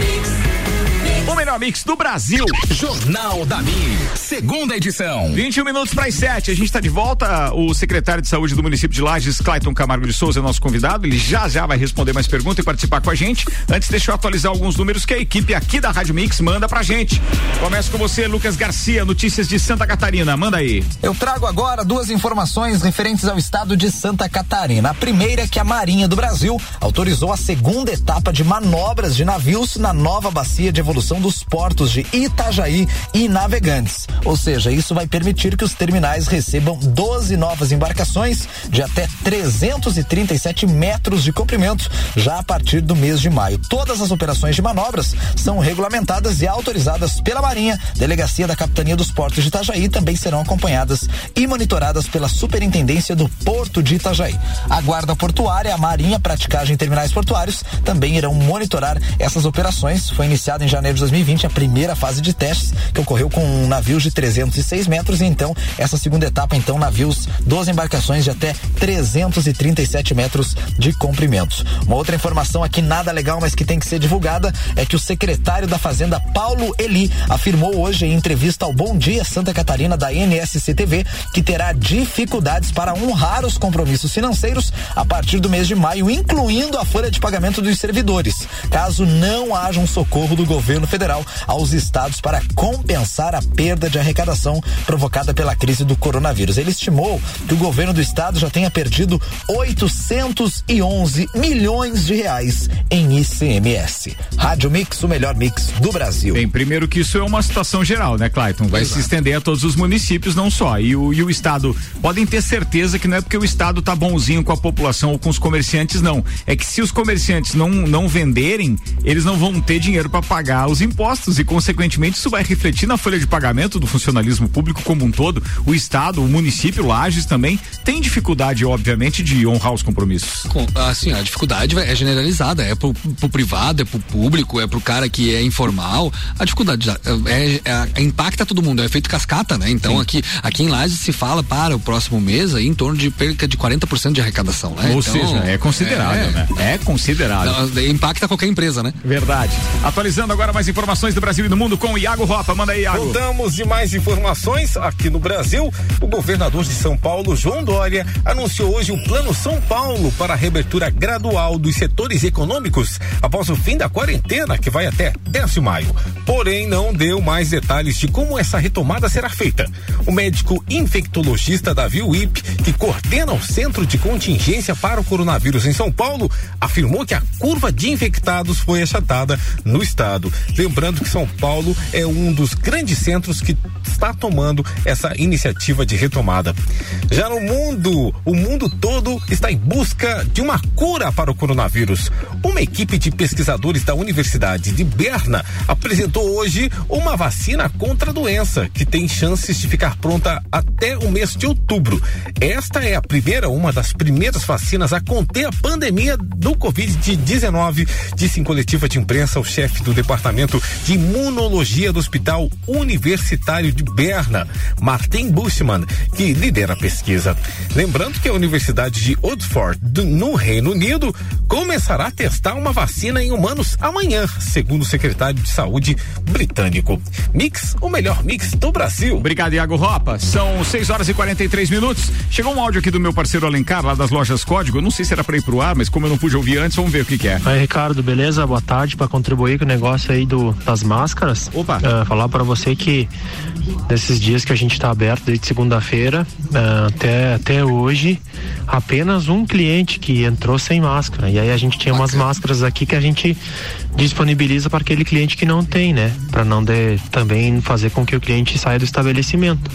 melhor mix do Brasil. Jornal da Mix, segunda edição. 21 minutos para as 7. A gente está de volta. O secretário de saúde do município de Lages, Clayton Camargo de Souza, é nosso convidado. Ele já já vai responder mais perguntas e participar com a gente. Antes, deixa eu atualizar alguns números que a equipe aqui da Rádio Mix manda pra gente. Começa com você, Lucas Garcia, notícias de Santa Catarina. Manda aí. Eu trago agora duas informações referentes ao estado de Santa Catarina. A primeira é que a Marinha do Brasil autorizou a segunda etapa de manobras de navios na nova bacia de evolução portos de Itajaí e Navegantes. Ou seja, isso vai permitir que os terminais recebam 12 novas embarcações de até 337 metros de comprimento já a partir do mês de maio. Todas as operações de manobras são regulamentadas e autorizadas pela Marinha, Delegacia da Capitania dos Portos de Itajaí também serão acompanhadas e monitoradas pela Superintendência do Porto de Itajaí. A Guarda Portuária, a Marinha, praticagem em terminais portuários também irão monitorar essas operações. Foi iniciada em janeiro de 2020 a primeira fase de testes que ocorreu com navios de 306 metros e então essa segunda etapa então navios 12 embarcações de até 337 metros de comprimento. Uma outra informação aqui nada legal, mas que tem que ser divulgada é que o secretário da Fazenda Paulo Eli afirmou hoje em entrevista ao Bom Dia Santa Catarina da NSC TV que terá dificuldades para honrar os compromissos financeiros a partir do mês de maio, incluindo a folha de pagamento dos servidores, caso não haja um socorro do governo federal aos estados para compensar a perda de arrecadação provocada pela crise do coronavírus. Ele estimou que o governo do estado já tenha perdido 811 milhões de reais em ICMS. Rádio Mix, o melhor mix do Brasil. Bem, primeiro que isso é uma situação geral, né, Clayton? Vai Exato. se estender a todos os municípios, não só. E o, e o Estado, podem ter certeza que não é porque o Estado tá bonzinho com a população ou com os comerciantes, não. É que se os comerciantes não, não venderem, eles não vão ter dinheiro para pagar os impostos e, consequentemente, isso vai refletir na folha de pagamento do funcionalismo público como um todo. O Estado, o município, Lages também, tem dificuldade, obviamente, de honrar os compromissos. Com, assim, a dificuldade é generalizada, é pro, pro privado, é pro público, é pro cara que é informal. A dificuldade é, é, é impacta todo mundo, é efeito cascata, né? Então aqui, aqui em Lages se fala para o próximo mês aí, em torno de perca de 40% de arrecadação, né? Ou então, seja, é considerável, né? É considerável. Não, impacta qualquer empresa, né? Verdade. Atualizando agora mais informações do Brasil e do mundo com Iago Ropa. Manda aí, Iago. Voltamos de mais informações aqui no Brasil. O governador de São Paulo, João Dória, anunciou hoje o Plano São Paulo para a reabertura gradual dos setores econômicos após o fim da quarentena, que vai até 10 de maio. Porém, não deu mais detalhes de como essa retomada será feita. O médico infectologista Davi Wip, que coordena o Centro de Contingência para o Coronavírus em São Paulo, afirmou que a curva de infectados foi achatada no estado. Lembrando que São Paulo é um dos grandes centros que está tomando essa iniciativa de retomada. Já no mundo, o mundo todo está em busca de uma cura para o coronavírus. Uma equipe de pesquisadores da Universidade de Berna apresentou hoje uma vacina contra a doença, que tem chances de ficar pronta até o mês de outubro. Esta é a primeira, uma das primeiras vacinas a conter a pandemia do Covid-19, disse em coletiva de imprensa o chefe do Departamento de Imunologia do Hospital Universitário de Berna, Martin Bushman, que lidera a pesquisa. Lembrando que a Universidade de Oxford, do, no Reino Unido, começará a testar uma vacina em humanos amanhã, segundo o secretário de Saúde britânico. Mix, o melhor mix do Brasil. Obrigado, Iago Ropa. São 6 horas e 43 minutos. Chegou um áudio aqui do meu parceiro Alencar, lá das lojas Código. Eu não sei se era para ir pro ar, mas como eu não pude ouvir antes, vamos ver o que, que é. Aí, Ricardo, beleza? Boa tarde para contribuir com o negócio aí do, das máscaras. Uh, falar para você que nesses dias que a gente está aberto desde segunda-feira uh, até, até hoje, apenas um cliente que entrou sem máscara. E aí a gente tinha umas máscaras aqui que a gente disponibiliza para aquele cliente que não tem, né? Para não de, também fazer com que o cliente saia do estabelecimento.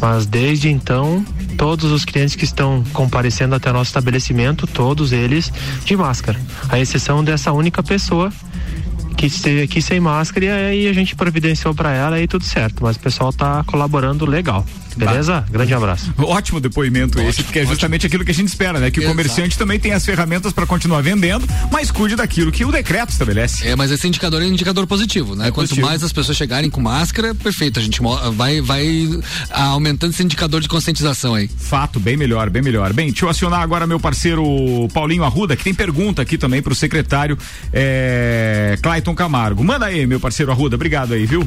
Mas desde então, todos os clientes que estão comparecendo até nosso estabelecimento, todos eles de máscara. A exceção dessa única pessoa que esteve aqui sem máscara e aí a gente providenciou para ela e tudo certo. Mas o pessoal tá colaborando legal. Beleza? Bah. Grande abraço. Ótimo depoimento ótimo, esse, porque é justamente ótimo. aquilo que a gente espera, né? Que Exato. o comerciante também tem as ferramentas para continuar vendendo, mas cuide daquilo que o decreto estabelece. É, mas esse indicador é um indicador positivo, né? É Quanto positivo. mais as pessoas chegarem com máscara, perfeito. A gente vai, vai aumentando esse indicador de conscientização aí. Fato, bem melhor, bem melhor. Bem, deixa eu acionar agora meu parceiro Paulinho Arruda, que tem pergunta aqui também para o secretário é, Clayton Camargo. Manda aí, meu parceiro Arruda, obrigado aí, viu?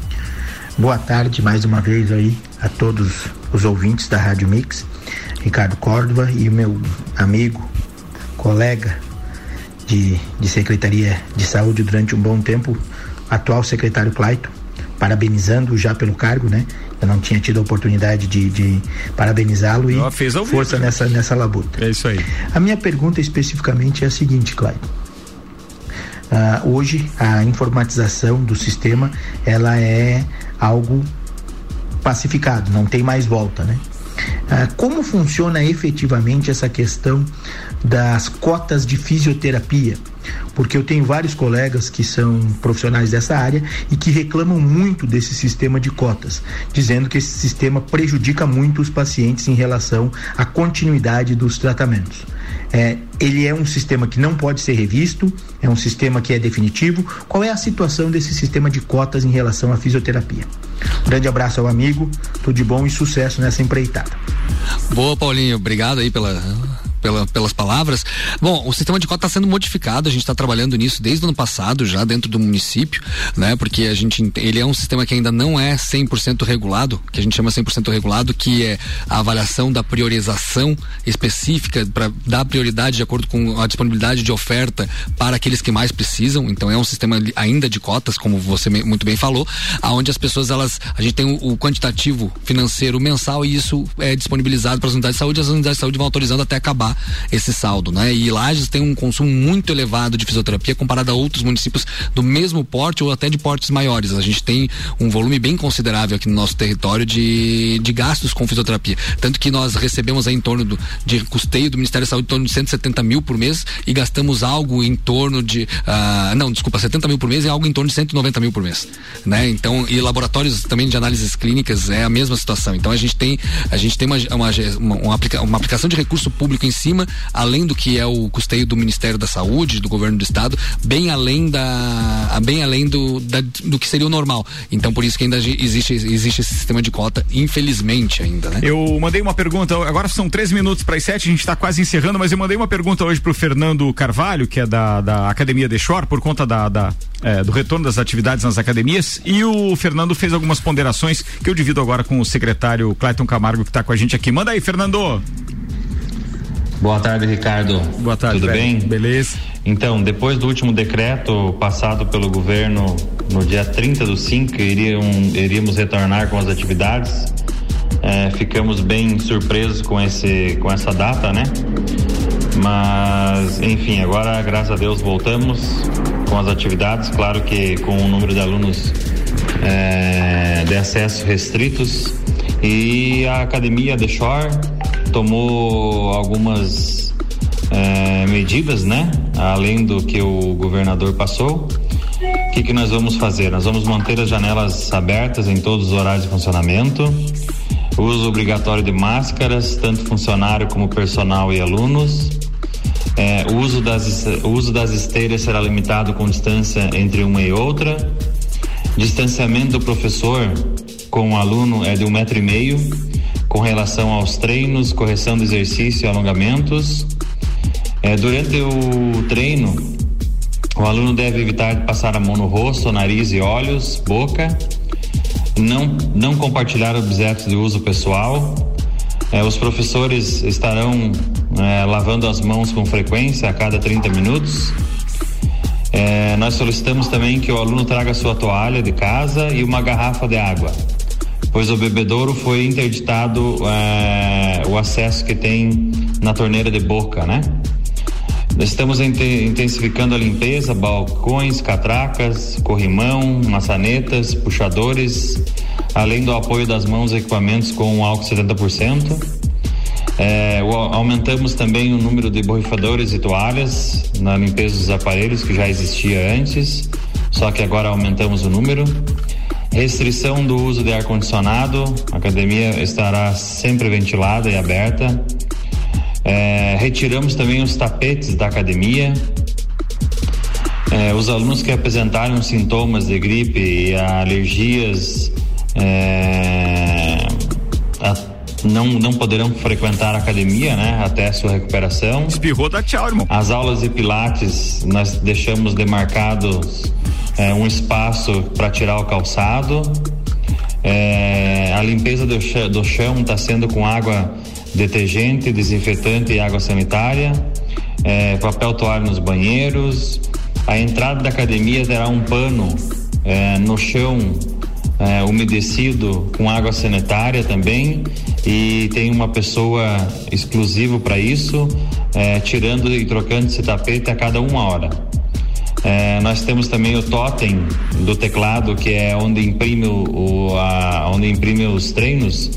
Boa tarde mais uma vez aí a todos os ouvintes da Rádio Mix, Ricardo Córdova e o meu amigo, colega de, de Secretaria de Saúde durante um bom tempo, atual secretário Clayton, parabenizando já pelo cargo, né? Eu não tinha tido a oportunidade de, de parabenizá-lo e fez força vivo. nessa, nessa labuta. É isso aí. A minha pergunta especificamente é a seguinte, Clayton. Ah, hoje a informatização do sistema ela é algo pacificado, não tem mais volta, né? Ah, como funciona efetivamente essa questão das cotas de fisioterapia? Porque eu tenho vários colegas que são profissionais dessa área e que reclamam muito desse sistema de cotas, dizendo que esse sistema prejudica muito os pacientes em relação à continuidade dos tratamentos. É, ele é um sistema que não pode ser revisto, é um sistema que é definitivo. Qual é a situação desse sistema de cotas em relação à fisioterapia? Grande abraço ao amigo, tudo de bom e sucesso nessa empreitada. Boa, Paulinho, obrigado aí pela, pela, pelas palavras. Bom, o sistema de cota está sendo modificado, a gente está trabalhando nisso desde o ano passado, já dentro do município, né? Porque a gente ele é um sistema que ainda não é 100% regulado, que a gente chama 100% regulado, que é a avaliação da priorização específica para dar prioridade de acordo com a disponibilidade de oferta para aqueles que mais precisam. Então é um sistema ainda de cotas, como você muito bem falou, aonde as pessoas elas a gente tem o, o quantitativo financeiro mensal e isso é disponibilizado para as unidades de saúde, as unidades de saúde vão autorizando até acabar esse saldo, né? E Lages tem um consumo muito elevado de fisioterapia comparado a outros municípios do mesmo porte ou até de portes maiores. A gente tem um volume bem considerável aqui no nosso território de, de gastos com fisioterapia. Tanto que nós recebemos aí em torno do, de custeio do Ministério da Saúde em torno de 170 mil por mês e gastamos algo em torno de. Uh, não, desculpa, 70 mil por mês e algo em torno de 190 mil por mês. Né? Então, e laboratórios também de análises clínicas é a mesma situação. Então a gente tem, a gente tem uma, uma, uma, uma, aplica, uma aplicação de recurso público em cima, além do que é o custeio do Ministério da Saúde, do governo do estado, bem além da. bem além do, da, do que seria o normal. Então por isso que ainda existe, existe esse sistema de cota, infelizmente ainda, né? Eu mandei uma pergunta, agora são três minutos para as sete, a gente está quase encerrando, mas eu mandei uma pergunta hoje pro Fernando Carvalho, que é da, da Academia de Shore, por conta da, da é, do retorno das atividades nas academias, e o Fernando fez algumas ponderações que eu divido agora com o secretário Clayton Camargo, que está com a gente aqui. Manda aí, Fernando! Boa tarde, Ricardo. Boa tarde. Tudo velho. bem? Beleza. Então, depois do último decreto passado pelo governo no dia 30 do 5, iriam, iríamos retornar com as atividades. É, ficamos bem surpresos com, esse, com essa data, né? Mas, enfim, agora, graças a Deus, voltamos com as atividades. Claro que com o número de alunos é, de acesso restritos. E a academia The Shore tomou algumas é, medidas, né? Além do que o governador passou. O que, que nós vamos fazer? Nós vamos manter as janelas abertas em todos os horários de funcionamento. Uso obrigatório de máscaras, tanto funcionário como personal e alunos. É, o, uso das, o uso das esteiras será limitado com distância entre uma e outra. Distanciamento do professor com o aluno é de um metro e meio, com relação aos treinos, correção de exercício e alongamentos. É, durante o treino, o aluno deve evitar passar a mão no rosto, nariz e olhos, boca. Não, não compartilhar objetos de uso pessoal. É, os professores estarão é, lavando as mãos com frequência a cada 30 minutos. É, nós solicitamos também que o aluno traga sua toalha de casa e uma garrafa de água, pois o bebedouro foi interditado é, o acesso que tem na torneira de boca, né? Estamos intensificando a limpeza, balcões, catracas, corrimão, maçanetas, puxadores, além do apoio das mãos e equipamentos com álcool 70%. É, o, aumentamos também o número de borrifadores e toalhas na limpeza dos aparelhos que já existia antes, só que agora aumentamos o número. Restrição do uso de ar-condicionado, a academia estará sempre ventilada e aberta. É, retiramos também os tapetes da academia. É, os alunos que apresentaram sintomas de gripe e alergias é, a, não, não poderão frequentar a academia, né? Até a sua recuperação. Espirrou, dá tchau, irmão. As aulas de pilates nós deixamos demarcados é, um espaço para tirar o calçado. É, a limpeza do chão, do chão está sendo com água detergente, desinfetante e água sanitária. É, papel toalha nos banheiros. A entrada da academia terá um pano é, no chão é, umedecido com água sanitária também e tem uma pessoa exclusiva para isso, é, tirando e trocando esse tapete a cada uma hora. É, nós temos também o totem do teclado, que é onde imprime, o, a, onde imprime os treinos,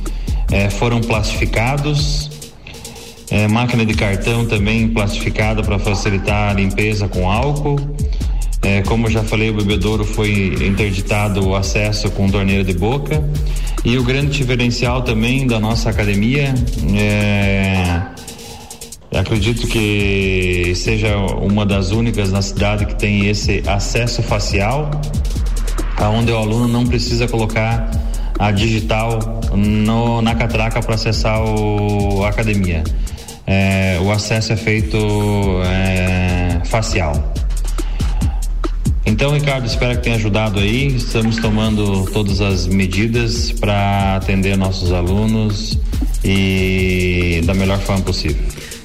é, foram plastificados. É, máquina de cartão também plastificada para facilitar a limpeza com álcool. É, como já falei, o bebedouro foi interditado o acesso com torneira de boca. E o grande diferencial também da nossa academia é, acredito que seja uma das únicas na cidade que tem esse acesso facial, aonde o aluno não precisa colocar a digital no, na catraca para acessar o, a academia. É, o acesso é feito é, facial. Então, Ricardo, espero que tenha ajudado aí. Estamos tomando todas as medidas para atender nossos alunos e da melhor forma possível.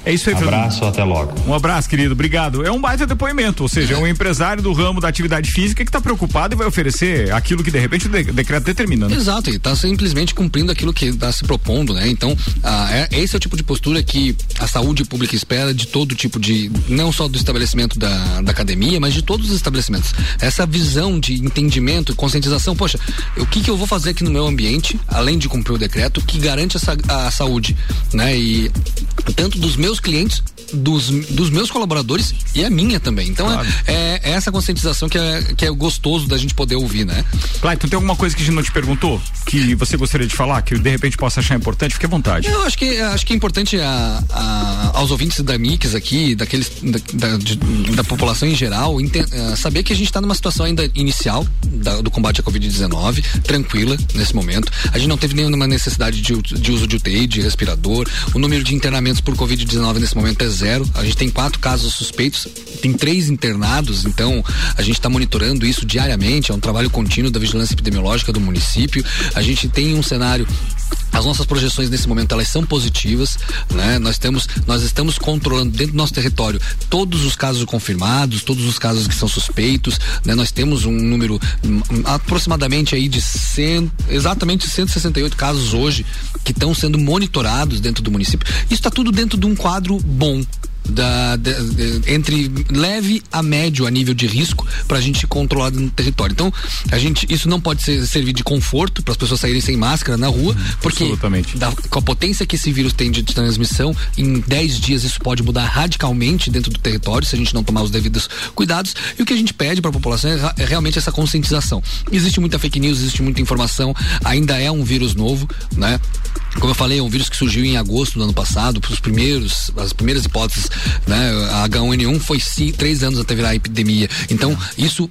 É isso aí, Abraço, Fernando. até logo. Um abraço, querido. Obrigado. É um baita depoimento, ou seja, é um empresário do ramo da atividade física que está preocupado e vai oferecer aquilo que de repente o de- decreto determina. Né? Exato, e está simplesmente cumprindo aquilo que está se propondo, né? Então, ah, é- esse é o tipo de postura que a saúde pública espera de todo tipo de, não só do estabelecimento da, da academia, mas de todos os estabelecimentos. Essa visão de entendimento e conscientização, poxa, o que que eu vou fazer aqui no meu ambiente, além de cumprir o decreto, que garante essa, a saúde, né? E tanto dos meus clientes, dos, dos meus colaboradores e a minha também. Então, é, é, é essa conscientização que é, que é gostoso da gente poder ouvir, né? Clayton, tem alguma coisa que a gente não te perguntou que você gostaria de falar, que de repente possa achar importante? Fique à vontade. Eu acho que acho que é importante a- a- aos ouvintes da Mix aqui, daqueles da, da, de- da população em geral, eh, saber que a gente está numa situação ainda inicial da- do combate à Covid-19, tranquila nesse momento. A gente não teve nenhuma necessidade de, de uso de UTI, de respirador. O número de internamentos por Covid-19 nesse momento é zero. A gente tem quatro casos suspeitos, tem três internados, então a gente está monitorando isso diariamente. É um trabalho contínuo da vigilância epidemiológica do município. A gente tem um cenário as nossas projeções nesse momento elas são positivas, né? Nós temos, nós estamos controlando dentro do nosso território todos os casos confirmados, todos os casos que são suspeitos, né? Nós temos um número hum, aproximadamente aí de 100, exatamente 168 casos hoje que estão sendo monitorados dentro do município. Isso está tudo dentro de um quadro bom, da, de- de- entre leve a médio a nível de risco para a gente controlar no território. Então, a gente isso não pode ser, servir de conforto para as pessoas saírem sem máscara na rua, porque da- com a potência que esse vírus tem de, de transmissão, em 10 dias isso pode mudar radicalmente dentro do território se a gente não tomar os devidos cuidados. E o que a gente pede para a população é, é realmente essa conscientização. Existe muita fake news, existe muita informação, ainda é um vírus novo, né? Como eu falei, é um vírus que surgiu em agosto do ano passado, os primeiros, as primeiras hipóteses, né? A H1N1 foi três anos até virar epidemia. Então, isso,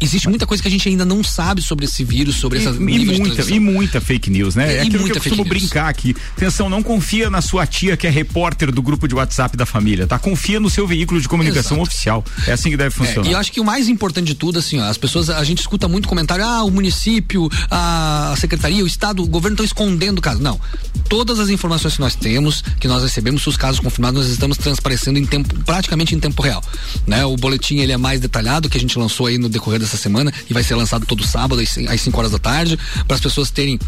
existe muita coisa que a gente ainda não sabe sobre esse vírus, sobre essa E, e muita, e muita fake news, né? É, É, aquilo muita que eu costumo brincar aqui. Atenção, não confia na sua tia que é repórter do grupo de WhatsApp da família, tá? Confia no seu veículo de comunicação oficial. É assim que deve funcionar. É, e eu acho que o mais importante de tudo, assim, ó, as pessoas, a gente escuta muito comentário, ah, o município, a secretaria, o estado, o governo estão escondendo o caso. Não. Todas as informações que nós temos, que nós recebemos, os casos confirmados, nós estamos transparecendo em tempo, praticamente em tempo real. Né? O boletim ele é mais detalhado, que a gente lançou aí no decorrer dessa semana e vai ser lançado todo sábado às 5 horas da tarde, para as pessoas terem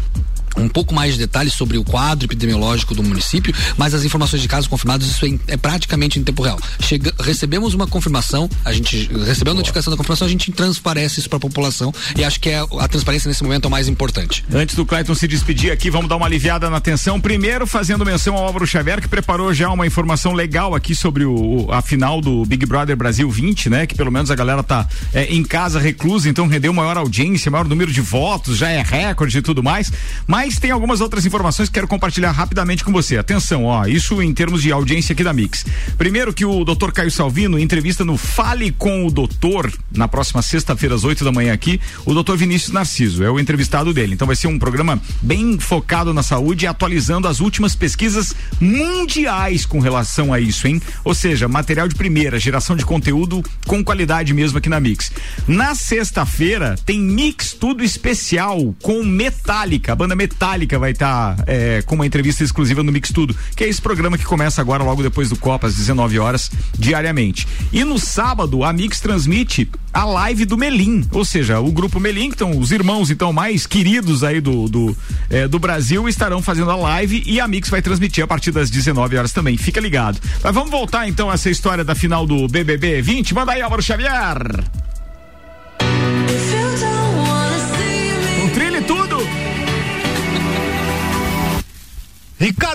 um pouco mais de detalhes sobre o quadro epidemiológico do município, mas as informações de casos confirmados, isso é, é praticamente em tempo real. Chega, recebemos uma confirmação, a gente recebeu a notificação da confirmação, a gente transparece isso para a população e acho que é, a transparência nesse momento é o mais importante. Antes do Clayton se despedir aqui, vamos dar uma aliviada na tensão. Primeiro, fazendo menção ao Álvaro Xavier, que preparou já uma informação legal aqui sobre o- a final do Big Brother Brasil 20, né? Que pelo menos a galera tá é, em casa reclusa, então rendeu maior audiência, maior número de votos, já é recorde e tudo mais. Mas Mas tem algumas outras informações que quero compartilhar rapidamente com você. Atenção, ó, isso em termos de audiência aqui da Mix. Primeiro que o Dr. Caio Salvino, entrevista no Fale com o Doutor, na próxima sexta-feira às 8 da manhã aqui, o Dr. Vinícius Narciso é o entrevistado dele. Então vai ser um programa bem focado na saúde atualizando as últimas pesquisas mundiais com relação a isso, hein? Ou seja, material de primeira, geração de conteúdo com qualidade mesmo aqui na Mix. Na sexta-feira tem Mix Tudo Especial com Metallica. A banda Metallica vai estar tá, é, com uma entrevista exclusiva no Mix Tudo, que é esse programa que começa agora logo depois do Copa, às 19 horas, diariamente. E no sábado, a Mix transmite a live do Melim, ou seja, o grupo Melim, que estão os irmãos então mais queridos aí do do, é, do Brasil estarão fazendo a live e a Mix vai transmitir a partir das 19 horas também. Fica ligado. Mas vamos voltar então a essa história da final do BBB 20. Manda aí, Álvaro Xavier. Ricardo Córdova e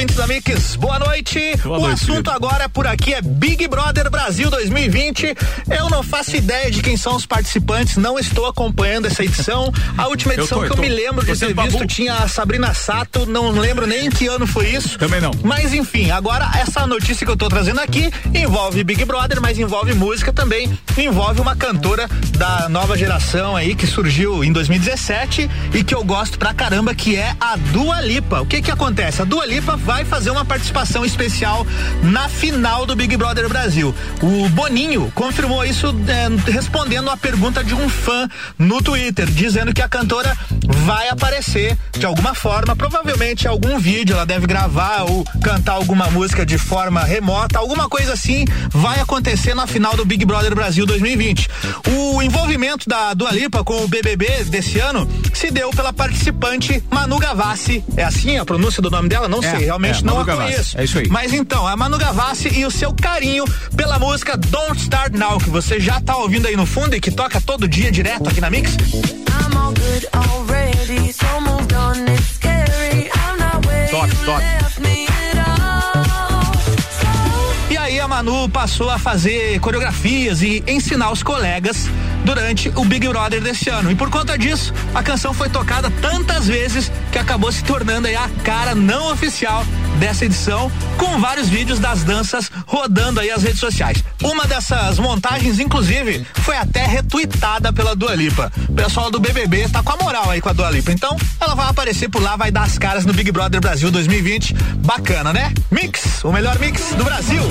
ouvintes Mix, boa noite. Boa o noite, assunto querido. agora por aqui é Big Brother Brasil 2020. Eu não faço ideia de quem são os participantes, não estou acompanhando essa edição. A última Eu edição tô, eu que eu tô. me lembro Tô de ter visto babu. tinha a Sabrina Sato, não lembro nem em que ano foi isso. Também não. Mas enfim, agora essa notícia que eu tô trazendo aqui envolve Big Brother, mas envolve música também, envolve uma cantora da nova geração aí que surgiu em 2017 e que eu gosto pra caramba, que é a Dua Lipa. O que que acontece? A Dua Lipa vai fazer uma participação especial na final do Big Brother Brasil. O Boninho confirmou isso eh, respondendo a pergunta de um fã no Twitter, dizendo que a cantora vai aparecer de alguma forma, provavelmente algum vídeo, ela deve gravar ou cantar alguma música de forma remota, alguma coisa assim vai acontecer na final do Big Brother Brasil 2020. O envolvimento da Dua Lipa com o BBB desse ano se deu pela participante Manu Gavassi. É assim a pronúncia do nome dela? Não É, sei, realmente é, não Manu a Gavassi. conheço. É isso aí. Mas então, a Manu Gavassi e o seu carinho pela música Don't Start Now, que você já tá ouvindo aí no fundo e que toca todo dia direto aqui na Mix. I'm all good already, so moved on, it's scary. I'm not where Toque, you Manu passou a fazer coreografias e ensinar os colegas durante o Big Brother desse ano. E por conta disso, a canção foi tocada tantas vezes que acabou se tornando a cara não oficial dessa edição, com vários vídeos das danças rodando aí as redes sociais. Uma dessas montagens, inclusive, foi até retweetada pela Dua Lipa. O pessoal do BBB tá com a moral aí com a Dua Lipa. Então, ela vai aparecer por lá, vai dar as caras no Big Brother Brasil 2020. Bacana, né? Mix, o melhor mix do Brasil.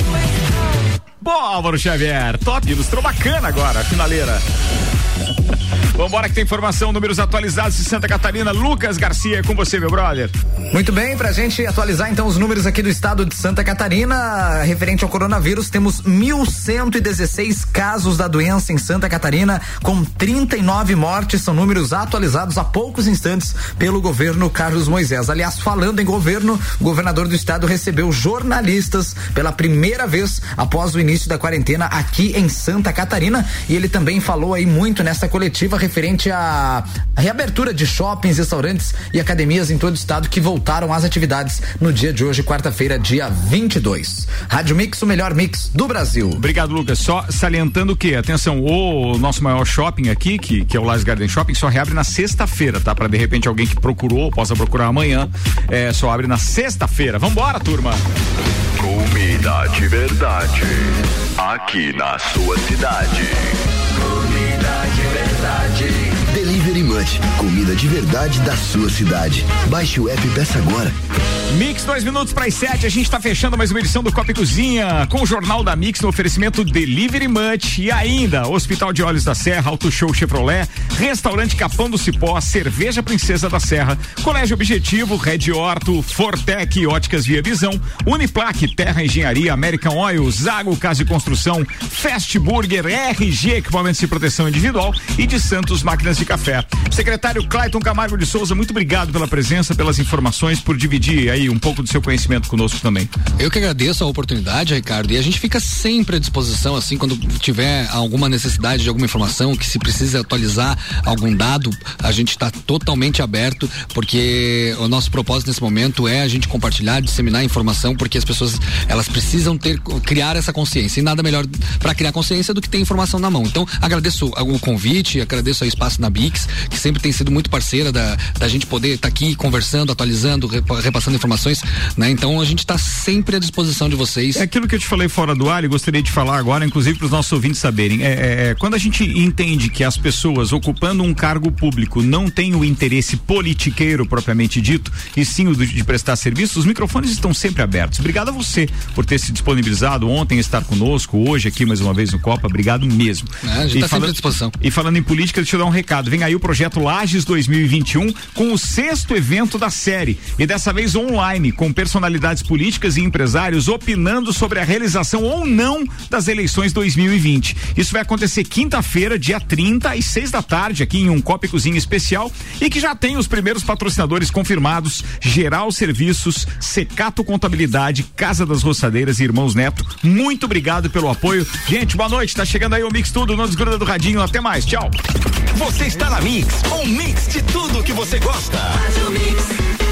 Bom, Álvaro Xavier, top, ilustrou bacana agora, a finaleira. Vambora que tem informação, números atualizados de Santa Catarina. Lucas Garcia, é com você, meu brother. Muito bem, pra gente atualizar então os números aqui do estado de Santa Catarina, referente ao coronavírus, temos 1.116 casos da doença em Santa Catarina, com 39 mortes, são números atualizados há poucos instantes pelo governo Carlos Moisés. Aliás, falando em governo, o governador do estado recebeu jornalistas pela primeira vez após o início da quarentena aqui em Santa Catarina e ele também falou aí muito nessa coletiva referente à reabertura de shoppings, restaurantes e academias em todo o estado que voltaram às atividades no dia de hoje, quarta-feira, dia 22. Rádio Mix, o melhor mix do Brasil. Obrigado, Lucas. Só salientando que, atenção, o nosso maior shopping aqui, que, que é o Lars Garden Shopping, só reabre na sexta-feira, tá? Pra de repente alguém que procurou, possa procurar amanhã, é, só abre na sexta-feira. Vambora, turma! Comida de verdade. Aqui na sua cidade. Delivery Munch, comida de verdade da sua cidade. Baixe o app e peça agora. Mix, dois minutos para as sete. A gente está fechando mais uma edição do Copa e Cozinha com o Jornal da Mix no oferecimento Delivery Much e ainda Hospital de Olhos da Serra, Auto Show Chevrolet, Restaurante Capão do Cipó, Cerveja Princesa da Serra, Colégio Objetivo, Red Horto, Fortec, Óticas Via Visão, Uniplaque, Terra Engenharia, American Oil, Zago Casa de Construção, Fast Burger, RG Equipamentos de Proteção Individual e de Santos Máquinas de Café. Secretário Clayton Camargo de Souza, muito obrigado pela presença, pelas informações, por dividir aí um pouco do seu conhecimento conosco também. Eu que agradeço a oportunidade, Ricardo, e a gente fica sempre à disposição, assim, quando tiver alguma necessidade de alguma informação, que se precisa atualizar algum dado, a gente está totalmente aberto, porque o nosso propósito nesse momento é a gente compartilhar, disseminar informação, porque as pessoas, elas precisam ter, criar essa consciência, e nada melhor para criar consciência do que ter informação na mão. Então, agradeço o convite, agradeço o espaço na Bix, Mix, que sempre tem sido muito parceira da, da gente poder estar tá aqui conversando, atualizando, repassando informações, né? Então a gente está sempre à disposição de vocês. É aquilo que eu te falei fora do ar e gostaria de falar agora, inclusive para os nossos ouvintes saberem. É, é, é, quando a gente entende que as pessoas ocupando um cargo público não têm o interesse politiqueiro propriamente dito, e sim o de, de prestar serviço, os microfones estão sempre abertos. Obrigado a você por ter se disponibilizado ontem, estar conosco, hoje aqui mais uma vez no Copa. Obrigado mesmo. É, a gente está sempre à disposição. E falando em política, deixa eu dar um recado. Vem aí o projeto Lages 2021 com o sexto evento da série. E dessa vez online, com personalidades políticas e empresários opinando sobre a realização ou não das eleições 2020. Isso vai acontecer quinta-feira, dia 30, às 6 da tarde, aqui em um Copa e Cozinha especial. E que já tem os primeiros patrocinadores confirmados: Geral Serviços, Secato Contabilidade, Casa das Roçadeiras e Irmãos Neto. Muito obrigado pelo apoio. Gente, boa noite. Tá chegando aí o Mix Tudo, não desgruda do radinho. Até mais. Tchau. Você está Mix, um mix de tudo que você gosta. Faz mix.